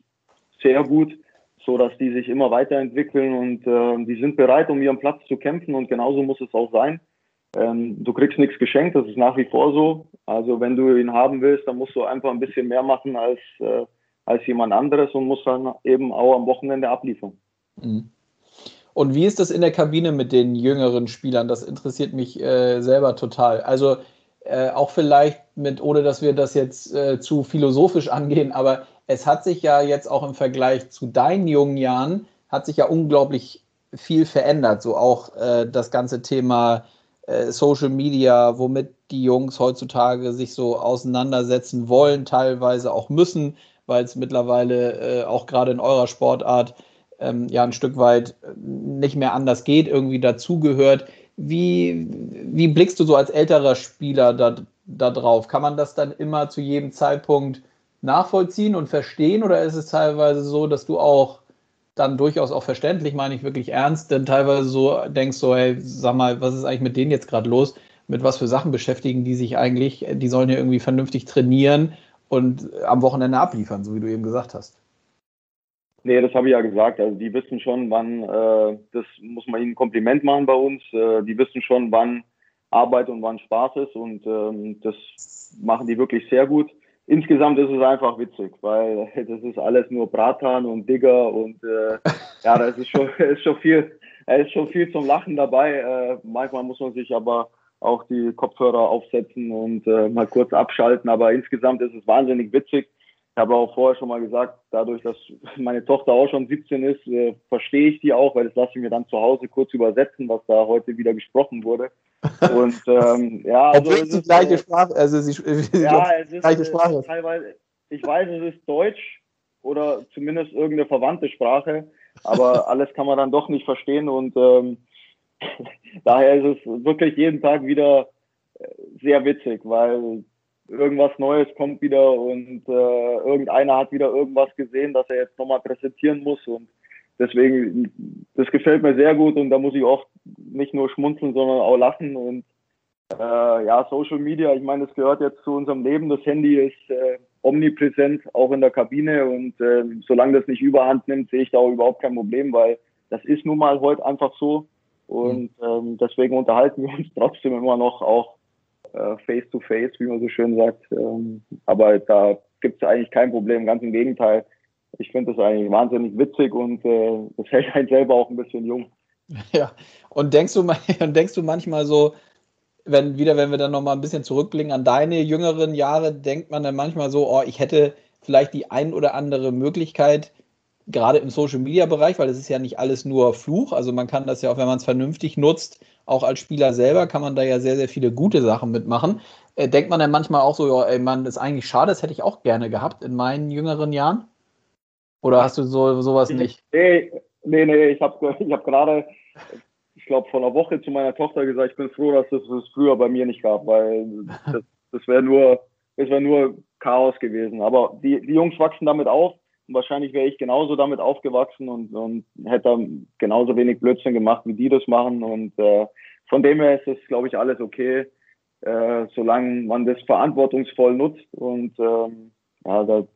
sehr gut, so dass die sich immer weiterentwickeln und äh, die sind bereit, um ihren Platz zu kämpfen und genauso muss es auch sein. Ähm, du kriegst nichts geschenkt, das ist nach wie vor so. Also wenn du ihn haben willst, dann musst du einfach ein bisschen mehr machen als, äh, als jemand anderes und musst dann eben auch am Wochenende abliefern. Mhm. Und wie ist das in der Kabine mit den jüngeren Spielern? Das interessiert mich äh, selber total. Also äh, auch vielleicht mit, ohne dass wir das jetzt äh, zu philosophisch angehen, aber es hat sich ja jetzt auch im Vergleich zu deinen jungen Jahren, hat sich ja unglaublich viel verändert. So auch äh, das ganze Thema äh, Social Media, womit die Jungs heutzutage sich so auseinandersetzen wollen, teilweise auch müssen, weil es mittlerweile äh, auch gerade in eurer Sportart ähm, ja ein Stück weit äh, nicht mehr anders geht, irgendwie dazugehört. Wie, wie blickst du so als älterer Spieler da, da drauf? Kann man das dann immer zu jedem Zeitpunkt nachvollziehen und verstehen oder ist es teilweise so, dass du auch dann durchaus auch verständlich, meine ich wirklich ernst, denn teilweise so denkst du, hey, sag mal, was ist eigentlich mit denen jetzt gerade los? Mit was für Sachen beschäftigen die sich eigentlich? Die sollen ja irgendwie vernünftig trainieren und am Wochenende abliefern, so wie du eben gesagt hast. Nee, das habe ich ja gesagt. Also die wissen schon, wann, äh, das muss man ihnen ein Kompliment machen bei uns. Äh, die wissen schon, wann Arbeit und wann Spaß ist und ähm, das machen die wirklich sehr gut. Insgesamt ist es einfach witzig, weil das ist alles nur Bratan und Digger und äh, ja, da ist schon, ist schon viel, ist schon viel zum Lachen dabei. Äh, manchmal muss man sich aber auch die Kopfhörer aufsetzen und äh, mal kurz abschalten, aber insgesamt ist es wahnsinnig witzig. Ich habe auch vorher schon mal gesagt, dadurch, dass meine Tochter auch schon 17 ist, äh, verstehe ich die auch, weil das lasse ich mir dann zu Hause kurz übersetzen, was da heute wieder gesprochen wurde. Und ähm, ja, also es die gleiche Sprache, also sie, ja, es ist gleiche Sprache. teilweise, ich weiß, es ist Deutsch oder zumindest irgendeine verwandte Sprache, aber alles kann man dann doch nicht verstehen und ähm, daher ist es wirklich jeden Tag wieder äh, sehr witzig, weil irgendwas Neues kommt wieder und äh, irgendeiner hat wieder irgendwas gesehen, das er jetzt nochmal präsentieren muss und deswegen, das gefällt mir sehr gut und da muss ich oft nicht nur schmunzeln, sondern auch lachen und äh, ja, Social Media, ich meine, das gehört jetzt zu unserem Leben. Das Handy ist äh, omnipräsent, auch in der Kabine und äh, solange das nicht überhand nimmt, sehe ich da auch überhaupt kein Problem, weil das ist nun mal heute einfach so und mhm. ähm, deswegen unterhalten wir uns trotzdem immer noch auch face to face, wie man so schön sagt. Ähm, aber da gibt es eigentlich kein Problem, ganz im Gegenteil. Ich finde das eigentlich wahnsinnig witzig und äh, das hält einen selber auch ein bisschen jung. Ja, und denkst du, und denkst du manchmal so, wenn wieder, wenn wir dann nochmal ein bisschen zurückblicken an deine jüngeren Jahre, denkt man dann manchmal so, oh, ich hätte vielleicht die ein oder andere Möglichkeit, gerade im Social Media Bereich, weil es ist ja nicht alles nur Fluch, also man kann das ja auch, wenn man es vernünftig nutzt, auch als Spieler selber kann man da ja sehr, sehr viele gute Sachen mitmachen. Äh, denkt man dann manchmal auch so, ja, ey, man, das ist eigentlich schade, das hätte ich auch gerne gehabt in meinen jüngeren Jahren? Oder hast du so sowas nicht? Nee, nee, nee ich habe ich hab gerade, ich glaube, vor einer Woche zu meiner Tochter gesagt, ich bin froh, dass es das früher bei mir nicht gab, weil das, das wäre nur, das wäre nur Chaos gewesen. Aber die, die Jungs wachsen damit auf und wahrscheinlich wäre ich genauso damit aufgewachsen und, und hätte genauso wenig Blödsinn gemacht, wie die das machen. Und äh, von dem her ist das, glaube ich, alles okay, äh, solange man das verantwortungsvoll nutzt. Und ähm, ja, da,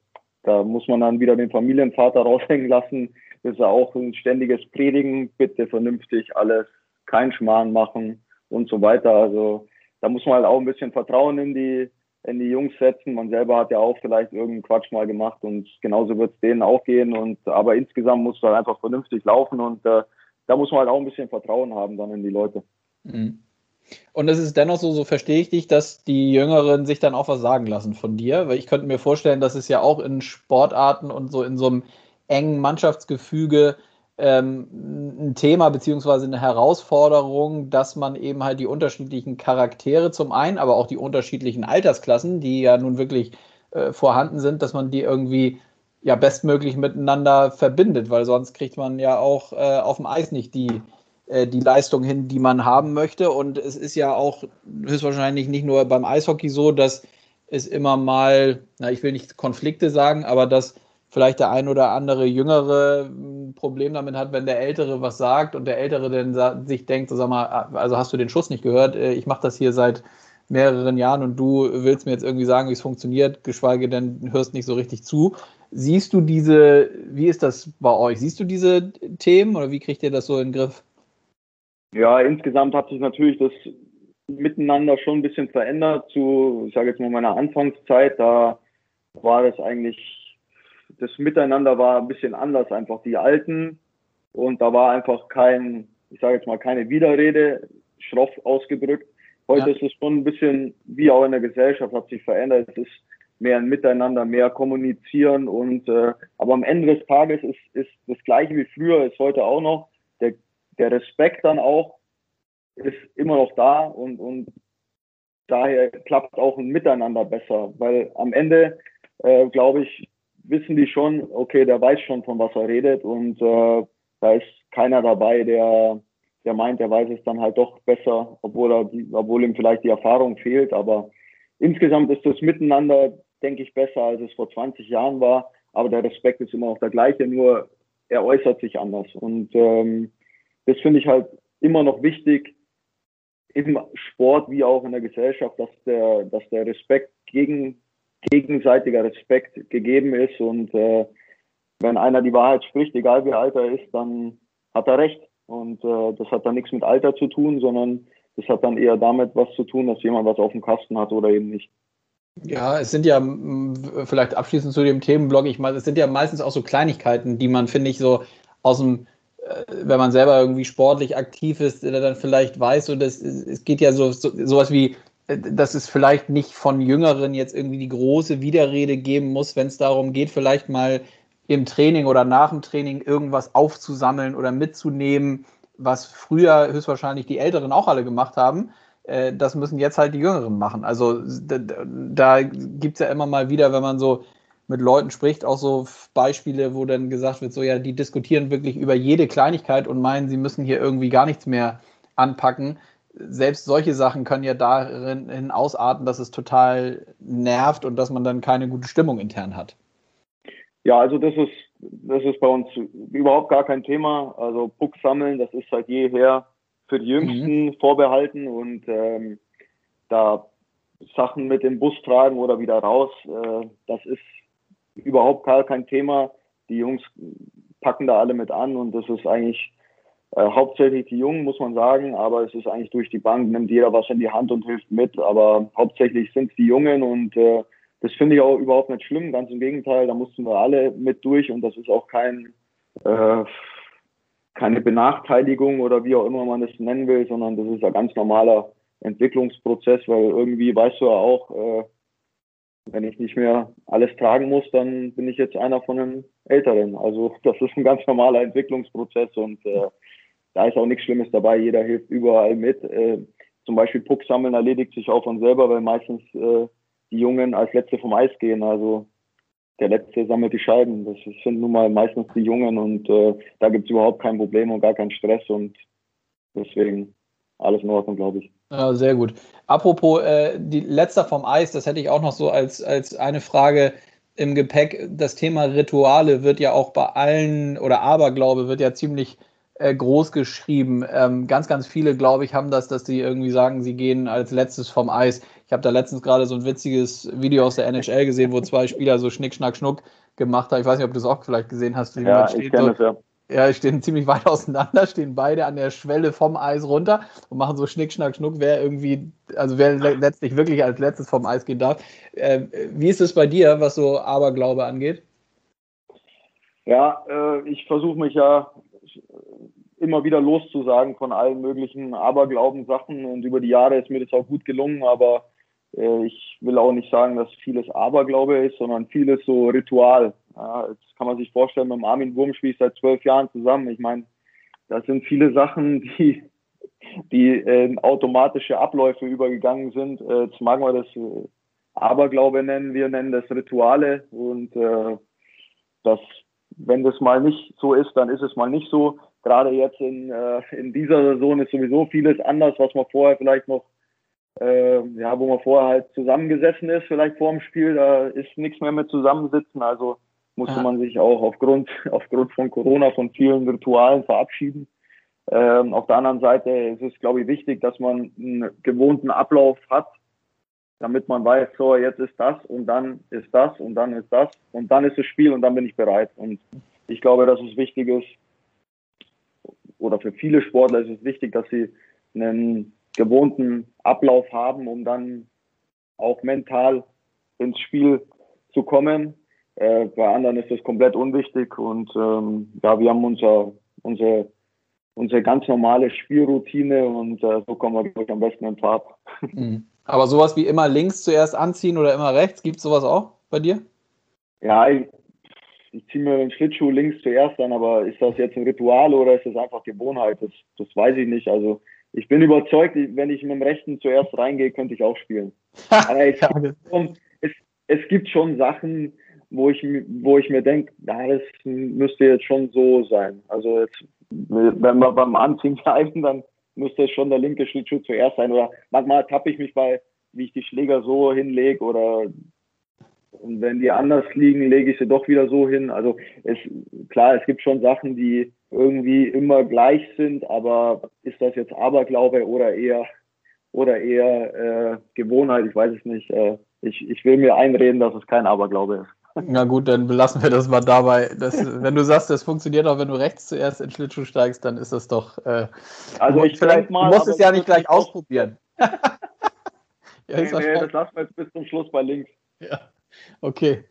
da muss man dann wieder den Familienvater raushängen lassen. Das ist ja auch ein ständiges Predigen, bitte vernünftig alles, kein Schmarrn machen und so weiter. Also da muss man halt auch ein bisschen Vertrauen in die in die Jungs setzen. Man selber hat ja auch vielleicht irgendeinen Quatsch mal gemacht und genauso wird es denen auch gehen. Und aber insgesamt muss es halt einfach vernünftig laufen und äh, da muss man halt auch ein bisschen Vertrauen haben dann in die Leute. Mhm. Und es ist dennoch so, so verstehe ich dich, dass die Jüngeren sich dann auch was sagen lassen von dir, weil ich könnte mir vorstellen, dass es ja auch in Sportarten und so in so einem engen Mannschaftsgefüge ähm, ein Thema beziehungsweise eine Herausforderung, dass man eben halt die unterschiedlichen Charaktere zum einen, aber auch die unterschiedlichen Altersklassen, die ja nun wirklich äh, vorhanden sind, dass man die irgendwie ja bestmöglich miteinander verbindet, weil sonst kriegt man ja auch äh, auf dem Eis nicht die, äh, die Leistung hin, die man haben möchte. Und es ist ja auch höchstwahrscheinlich nicht nur beim Eishockey so, dass es immer mal, na, ich will nicht Konflikte sagen, aber dass vielleicht der ein oder andere Jüngere ein Problem damit hat, wenn der Ältere was sagt und der Ältere dann sich denkt, sag mal, also hast du den Schuss nicht gehört, äh, ich mache das hier seit mehreren Jahren und du willst mir jetzt irgendwie sagen, wie es funktioniert, geschweige denn hörst nicht so richtig zu. Siehst du diese, wie ist das bei euch? Siehst du diese Themen oder wie kriegt ihr das so in den Griff? Ja, insgesamt hat sich natürlich das Miteinander schon ein bisschen verändert zu, ich sage jetzt mal meiner Anfangszeit, da war das eigentlich das Miteinander war ein bisschen anders, einfach die Alten. Und da war einfach kein, ich sage jetzt mal, keine Widerrede, schroff ausgedrückt. Heute ja. ist es schon ein bisschen, wie auch in der Gesellschaft, hat sich verändert. Es ist mehr ein Miteinander, mehr kommunizieren und äh, aber am Ende des Tages ist, ist das gleiche wie früher, ist heute auch noch. Der, der Respekt dann auch ist immer noch da und, und daher klappt auch ein Miteinander besser, weil am Ende, äh, glaube ich, wissen die schon, okay, der weiß schon, von was er redet und äh, da ist keiner dabei, der, der meint, der weiß es dann halt doch besser, obwohl, er, obwohl ihm vielleicht die Erfahrung fehlt. Aber insgesamt ist das Miteinander, denke ich, besser, als es vor 20 Jahren war. Aber der Respekt ist immer noch der gleiche, nur er äußert sich anders. Und ähm, das finde ich halt immer noch wichtig im Sport wie auch in der Gesellschaft, dass der, dass der Respekt gegen gegenseitiger Respekt gegeben ist und äh, wenn einer die Wahrheit spricht, egal wie alt er ist, dann hat er recht. Und äh, das hat dann nichts mit Alter zu tun, sondern das hat dann eher damit was zu tun, dass jemand was auf dem Kasten hat oder eben nicht. Ja, es sind ja vielleicht abschließend zu dem Themenblock, ich meine, es sind ja meistens auch so Kleinigkeiten, die man, finde ich, so aus dem, äh, wenn man selber irgendwie sportlich aktiv ist, dann vielleicht weiß, so dass es geht ja so, so sowas wie, dass es vielleicht nicht von Jüngeren jetzt irgendwie die große Widerrede geben muss, wenn es darum geht, vielleicht mal im Training oder nach dem Training irgendwas aufzusammeln oder mitzunehmen, was früher höchstwahrscheinlich die Älteren auch alle gemacht haben äh, das müssen jetzt halt die Jüngeren machen. Also da, da gibt es ja immer mal wieder, wenn man so mit Leuten spricht, auch so Beispiele, wo dann gesagt wird, so ja, die diskutieren wirklich über jede Kleinigkeit und meinen, sie müssen hier irgendwie gar nichts mehr anpacken. Selbst solche Sachen können ja darin ausarten, dass es total nervt und dass man dann keine gute Stimmung intern hat. Ja, also das ist, das ist bei uns überhaupt gar kein Thema. Also Puck sammeln, das ist seit jeher für die Jüngsten mhm. vorbehalten und ähm, da Sachen mit dem Bus tragen oder wieder raus, äh, das ist überhaupt gar kein Thema. Die Jungs packen da alle mit an und das ist eigentlich äh, hauptsächlich die Jungen, muss man sagen, aber es ist eigentlich durch die Bank, nimmt jeder was in die Hand und hilft mit, aber hauptsächlich sind es die Jungen und äh, das finde ich auch überhaupt nicht schlimm, ganz im Gegenteil, da mussten wir alle mit durch und das ist auch kein äh, keine Benachteiligung oder wie auch immer man es nennen will, sondern das ist ein ganz normaler Entwicklungsprozess, weil irgendwie weißt du ja auch, äh, wenn ich nicht mehr alles tragen muss, dann bin ich jetzt einer von den Älteren. Also das ist ein ganz normaler Entwicklungsprozess und äh, da ist auch nichts Schlimmes dabei. Jeder hilft überall mit. Äh, zum Beispiel Puck sammeln erledigt sich auch von selber, weil meistens äh, die Jungen als Letzte vom Eis gehen. Also der Letzte sammelt die Scheiben. Das sind nun mal meistens die Jungen und äh, da gibt es überhaupt kein Problem und gar keinen Stress und deswegen alles in Ordnung, glaube ich. Ja, sehr gut. Apropos äh, die letzter vom Eis, das hätte ich auch noch so als, als eine Frage im Gepäck. Das Thema Rituale wird ja auch bei allen oder Aberglaube wird ja ziemlich äh, groß geschrieben. Ähm, ganz, ganz viele, glaube ich, haben das, dass sie irgendwie sagen, sie gehen als letztes vom Eis. Ich habe da letztens gerade so ein witziges Video aus der NHL gesehen, wo zwei Spieler so Schnick, Schnack, Schnuck gemacht haben. Ich weiß nicht, ob du es auch vielleicht gesehen hast. Wie ja, steht ich kenne so, ja. Ja, stehen ziemlich weit auseinander, stehen beide an der Schwelle vom Eis runter und machen so Schnick, Schnack, Schnuck, wer irgendwie, also wer letztlich wirklich als letztes vom Eis gehen darf. Äh, wie ist es bei dir, was so Aberglaube angeht? Ja, äh, ich versuche mich ja immer wieder loszusagen von allen möglichen Aberglaubensachen und über die Jahre ist mir das auch gut gelungen, aber äh, ich will auch nicht sagen, dass vieles Aberglaube ist, sondern vieles so Ritual. Ja, jetzt kann man sich vorstellen, mit dem Armin Wurm spiele ich seit zwölf Jahren zusammen. Ich meine, das sind viele Sachen, die, die in automatische Abläufe übergegangen sind. Äh, jetzt mag man das äh, Aberglaube nennen, wir nennen das Rituale und äh, das, wenn das mal nicht so ist, dann ist es mal nicht so gerade jetzt in, äh, in dieser Saison ist sowieso vieles anders, was man vorher vielleicht noch, äh, ja, wo man vorher halt zusammengesessen ist, vielleicht vor dem Spiel, da ist nichts mehr mit zusammensitzen. Also musste ja. man sich auch aufgrund, aufgrund von Corona von vielen Ritualen verabschieden. Ähm, auf der anderen Seite ist es, glaube ich, wichtig, dass man einen gewohnten Ablauf hat, damit man weiß, so, jetzt ist das und dann ist das und dann ist das und dann ist das Spiel und dann bin ich bereit. Und ich glaube, dass es wichtig ist, oder für viele Sportler ist es wichtig, dass sie einen gewohnten Ablauf haben, um dann auch mental ins Spiel zu kommen. Äh, bei anderen ist das komplett unwichtig und ähm, ja, wir haben unser, unsere, unsere ganz normale Spielroutine und äh, so kommen wir glaube am besten in Farb. Mhm. Aber sowas wie immer links zuerst anziehen oder immer rechts, gibt es sowas auch bei dir? Ja, ich, ziehe mir den Schlittschuh links zuerst an, aber ist das jetzt ein Ritual oder ist das einfach Gewohnheit? Das, das weiß ich nicht. Also ich bin überzeugt, wenn ich mit dem Rechten zuerst reingehe, könnte ich auch spielen. Aber es, gibt schon, es, es gibt schon Sachen, wo ich, wo ich mir denke, das müsste jetzt schon so sein. Also jetzt, wenn wir beim Anziehen bleiben, dann müsste es schon der linke Schlittschuh zuerst sein. Oder manchmal tappe ich mich bei, wie ich die Schläger so hinlege oder und wenn die anders liegen, lege ich sie doch wieder so hin. Also es, klar, es gibt schon Sachen, die irgendwie immer gleich sind, aber ist das jetzt Aberglaube oder eher oder eher äh, Gewohnheit? Ich weiß es nicht. Äh, ich, ich will mir einreden, dass es kein Aberglaube ist. Na gut, dann belassen wir das mal dabei. Das, wenn du sagst, das funktioniert auch, wenn du rechts zuerst in Schlittschuh steigst, dann ist das doch. Äh, also ich vielleicht mal, du musst es ja nicht gleich ausprobieren. Ja, nee, nee, das lassen wir jetzt bis zum Schluss bei links. Ja, okay.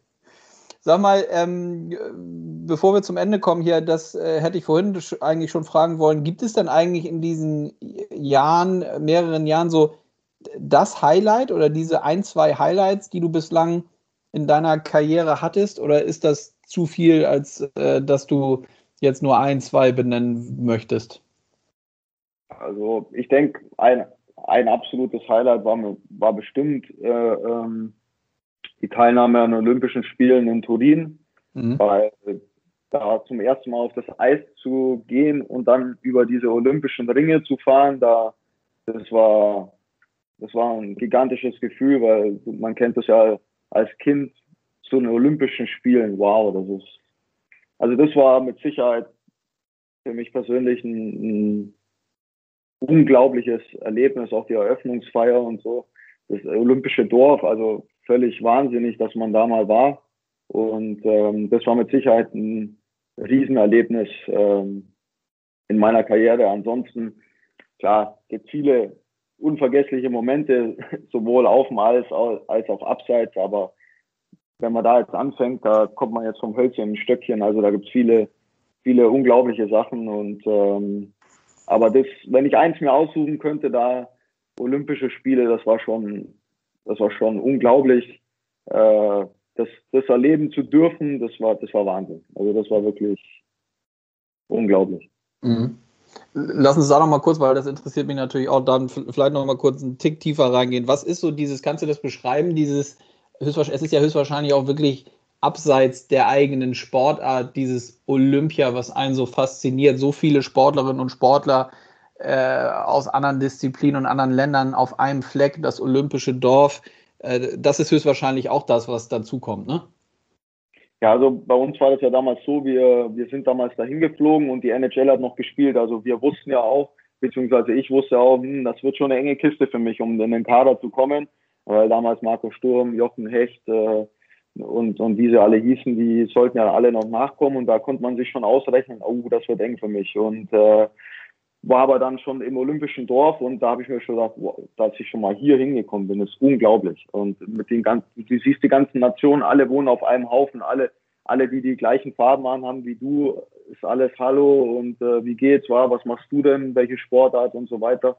Sag mal, ähm, bevor wir zum Ende kommen hier, das äh, hätte ich vorhin eigentlich schon fragen wollen. Gibt es denn eigentlich in diesen Jahren, mehreren Jahren so das Highlight oder diese ein, zwei Highlights, die du bislang in deiner Karriere hattest? Oder ist das zu viel, als äh, dass du jetzt nur ein, zwei benennen möchtest? Also ich denke, ein, ein absolutes Highlight war, war bestimmt äh, ähm, die Teilnahme an Olympischen Spielen in Turin, mhm. weil da zum ersten Mal auf das Eis zu gehen und dann über diese olympischen Ringe zu fahren, da das war das war ein gigantisches Gefühl, weil man kennt das ja als Kind zu den Olympischen Spielen. Wow, das ist also das war mit Sicherheit für mich persönlich ein, ein unglaubliches Erlebnis, auch die Eröffnungsfeier und so. Das olympische Dorf, also völlig wahnsinnig, dass man da mal war. Und ähm, das war mit Sicherheit ein Riesenerlebnis ähm, in meiner Karriere. Ansonsten, klar, gibt viele unvergessliche Momente, sowohl auf dem Eis als auch abseits. Aber wenn man da jetzt anfängt, da kommt man jetzt vom Hölzchen ein Stöckchen. Also da gibt es viele, viele unglaubliche Sachen. Und ähm, aber das, wenn ich eins mir aussuchen könnte, da Olympische Spiele, das war schon das war schon unglaublich. Äh, das, das erleben zu dürfen, das war, das war Wahnsinn. Also das war wirklich unglaublich. Mhm. Lass uns da noch mal kurz, weil das interessiert mich natürlich auch, dann vielleicht noch mal kurz einen Tick tiefer reingehen. Was ist so dieses, kannst du das beschreiben, dieses, es ist ja höchstwahrscheinlich auch wirklich abseits der eigenen Sportart, dieses Olympia, was einen so fasziniert, so viele Sportlerinnen und Sportler äh, aus anderen Disziplinen und anderen Ländern auf einem Fleck, das olympische Dorf. Äh, das ist höchstwahrscheinlich auch das, was dazu kommt, ne? Ja, also bei uns war das ja damals so, wir, wir sind damals dahin geflogen und die NHL hat noch gespielt. Also wir wussten ja auch, beziehungsweise ich wusste auch, hm, das wird schon eine enge Kiste für mich, um in den Kader zu kommen. Weil damals Marco Sturm, Jochen Hecht äh, und, und wie sie alle hießen, die sollten ja alle noch nachkommen und da konnte man sich schon ausrechnen, oh, das wird eng für mich. Und äh, war aber dann schon im Olympischen Dorf und da habe ich mir schon gedacht, wow, dass ich schon mal hier hingekommen bin, ist unglaublich. Und mit den ganzen, du siehst die ganzen Nationen, alle wohnen auf einem Haufen, alle, alle, die die gleichen Farben haben wie du, ist alles Hallo und äh, wie geht's, war, was machst du denn, welche Sportart und so weiter.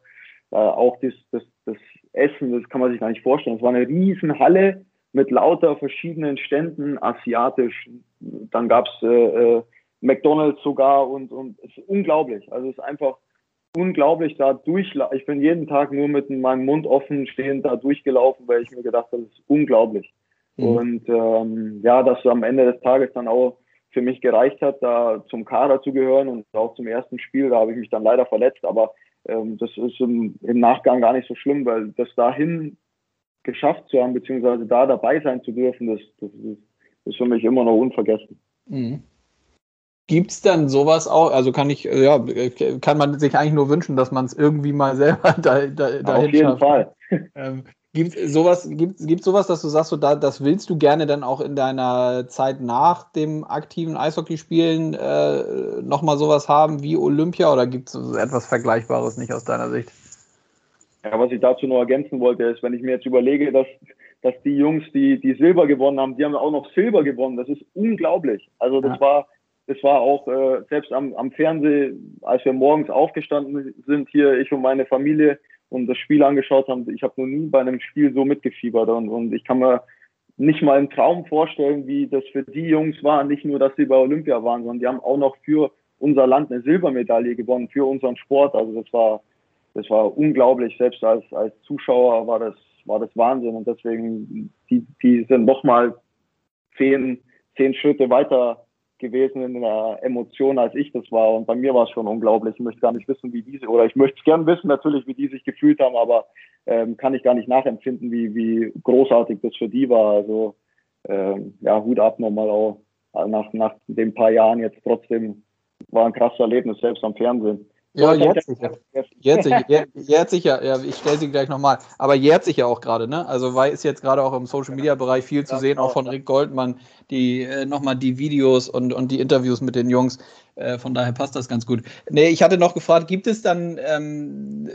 Äh, auch das, das, das Essen, das kann man sich gar nicht vorstellen. Es war eine riesen Halle mit lauter verschiedenen Ständen, asiatisch. Dann gab's äh, äh, McDonalds sogar und, und es ist unglaublich. Also es ist einfach unglaublich da durchlaufen. Ich bin jeden Tag nur mit meinem Mund offen stehend da durchgelaufen, weil ich mir gedacht habe, das ist unglaublich. Mhm. Und ähm, ja, dass am Ende des Tages dann auch für mich gereicht hat, da zum Kader zu gehören und auch zum ersten Spiel, da habe ich mich dann leider verletzt, aber ähm, das ist im, im, Nachgang gar nicht so schlimm, weil das dahin geschafft zu haben, beziehungsweise da dabei sein zu dürfen, das, das ist, ist für mich immer noch unvergessen. Mhm. Gibt es dann sowas auch? Also kann ich, ja, kann man sich eigentlich nur wünschen, dass man es irgendwie mal selber da, da, dahin Auf jeden schafft. Fall. Ähm, gibt sowas, gibt, gibt sowas, dass du sagst, so, da, das willst du gerne dann auch in deiner Zeit nach dem aktiven Eishockeyspielen äh, nochmal sowas haben wie Olympia oder gibt es etwas Vergleichbares nicht aus deiner Sicht? Ja, was ich dazu noch ergänzen wollte, ist, wenn ich mir jetzt überlege, dass, dass die Jungs, die, die Silber gewonnen haben, die haben auch noch Silber gewonnen. Das ist unglaublich. Also das ja. war es war auch äh, selbst am, am Fernsehen, als wir morgens aufgestanden sind, hier ich und meine Familie und das Spiel angeschaut haben, ich habe noch nie bei einem Spiel so mitgefiebert und, und ich kann mir nicht mal im Traum vorstellen, wie das für die Jungs war. Nicht nur, dass sie bei Olympia waren, sondern die haben auch noch für unser Land eine Silbermedaille gewonnen, für unseren Sport. Also das war, das war unglaublich. Selbst als, als Zuschauer war das, war das Wahnsinn. Und deswegen, die, die sind nochmal zehn, zehn Schritte weiter gewesen in der Emotion, als ich das war. Und bei mir war es schon unglaublich. Ich möchte gar nicht wissen, wie diese, oder ich möchte es gern wissen natürlich, wie die sich gefühlt haben, aber ähm, kann ich gar nicht nachempfinden, wie, wie großartig das für die war. Also ähm, ja, Hut ab nochmal auch nach, nach den paar Jahren jetzt trotzdem war ein krasses Erlebnis, selbst am Fernsehen. Ja, jährt sich ja. Jährt sich, jährt, jährt sich ja. ja ich stelle sie gleich nochmal. Aber jährt sich ja auch gerade, ne? Also weil ist jetzt gerade auch im Social Media Bereich viel zu sehen, auch von Rick Goldmann, die äh, nochmal die Videos und, und die Interviews mit den Jungs. Äh, von daher passt das ganz gut. Nee, ich hatte noch gefragt, gibt es dann ähm,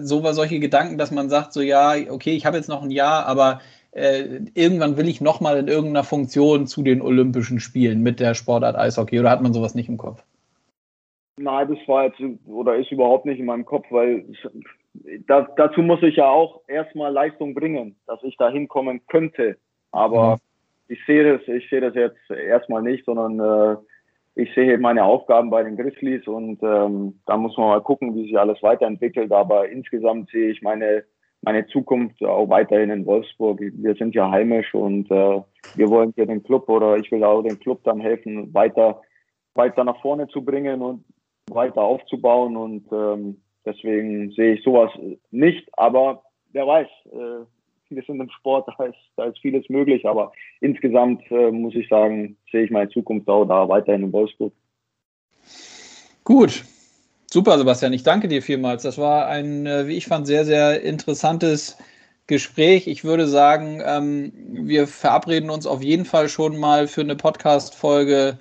so solche Gedanken, dass man sagt, so ja, okay, ich habe jetzt noch ein Jahr, aber äh, irgendwann will ich nochmal in irgendeiner Funktion zu den Olympischen Spielen mit der Sportart Eishockey oder hat man sowas nicht im Kopf? Nein, das war jetzt oder ist überhaupt nicht in meinem Kopf, weil da, dazu muss ich ja auch erstmal Leistung bringen, dass ich da hinkommen könnte. Aber mhm. ich sehe das, ich sehe das jetzt erstmal nicht, sondern äh, ich sehe meine Aufgaben bei den Grizzlies und ähm, da muss man mal gucken, wie sich alles weiterentwickelt. Aber insgesamt sehe ich meine meine Zukunft auch weiterhin in Wolfsburg. Wir sind ja heimisch und äh, wir wollen hier den Club oder ich will auch den Club dann helfen, weiter weiter nach vorne zu bringen und weiter aufzubauen. Und ähm, deswegen sehe ich sowas nicht. Aber wer weiß, äh, wir sind im Sport, da ist, da ist vieles möglich. Aber insgesamt äh, muss ich sagen, sehe ich meine Zukunft auch da weiterhin in Wolfsburg. Gut. Super, Sebastian. Ich danke dir vielmals. Das war ein, äh, wie ich fand, sehr, sehr interessantes Gespräch. Ich würde sagen, ähm, wir verabreden uns auf jeden Fall schon mal für eine Podcast-Folge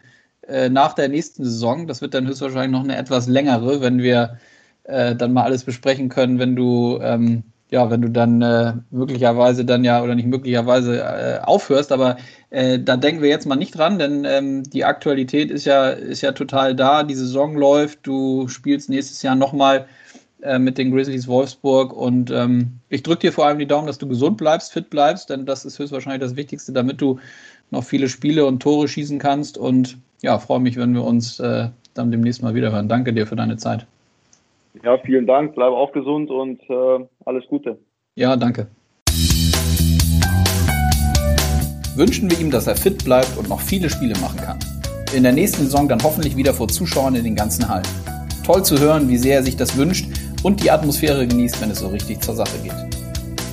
äh, nach der nächsten Saison. Das wird dann höchstwahrscheinlich noch eine etwas längere, wenn wir äh, dann mal alles besprechen können, wenn du ähm, ja, wenn du dann äh, möglicherweise dann ja oder nicht möglicherweise äh, aufhörst, aber äh, da denken wir jetzt mal nicht dran, denn ähm, die Aktualität ist ja, ist ja total da. Die Saison läuft, du spielst nächstes Jahr nochmal äh, mit den Grizzlies Wolfsburg und ähm, ich drücke dir vor allem die Daumen, dass du gesund bleibst, fit bleibst, denn das ist höchstwahrscheinlich das Wichtigste, damit du noch viele Spiele und Tore schießen kannst und ja, freue mich, wenn wir uns äh, dann demnächst mal wieder hören. Danke dir für deine Zeit. Ja, vielen Dank. Bleib auch gesund und äh, alles Gute. Ja, danke. Wünschen wir ihm, dass er fit bleibt und noch viele Spiele machen kann. In der nächsten Saison dann hoffentlich wieder vor Zuschauern in den ganzen Hallen. Toll zu hören, wie sehr er sich das wünscht und die Atmosphäre genießt, wenn es so richtig zur Sache geht.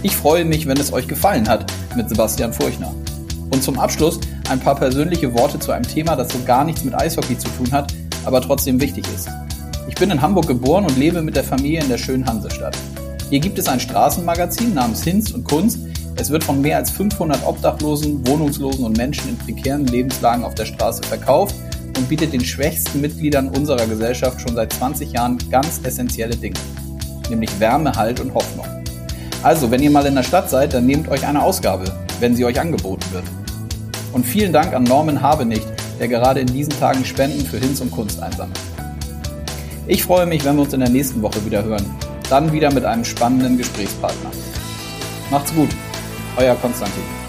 Ich freue mich, wenn es euch gefallen hat mit Sebastian Furchner. Und zum Abschluss ein paar persönliche Worte zu einem Thema, das so gar nichts mit Eishockey zu tun hat, aber trotzdem wichtig ist. Ich bin in Hamburg geboren und lebe mit der Familie in der schönen Hansestadt. Hier gibt es ein Straßenmagazin namens Hinz und Kunst. Es wird von mehr als 500 Obdachlosen, Wohnungslosen und Menschen in prekären Lebenslagen auf der Straße verkauft und bietet den schwächsten Mitgliedern unserer Gesellschaft schon seit 20 Jahren ganz essentielle Dinge, nämlich Wärme, Halt und Hoffnung. Also, wenn ihr mal in der Stadt seid, dann nehmt euch eine Ausgabe, wenn sie euch angeboten wird. Und vielen Dank an Norman Habenicht, der gerade in diesen Tagen Spenden für Hinz und Kunst einsammelt. Ich freue mich, wenn wir uns in der nächsten Woche wieder hören. Dann wieder mit einem spannenden Gesprächspartner. Macht's gut, euer Konstantin.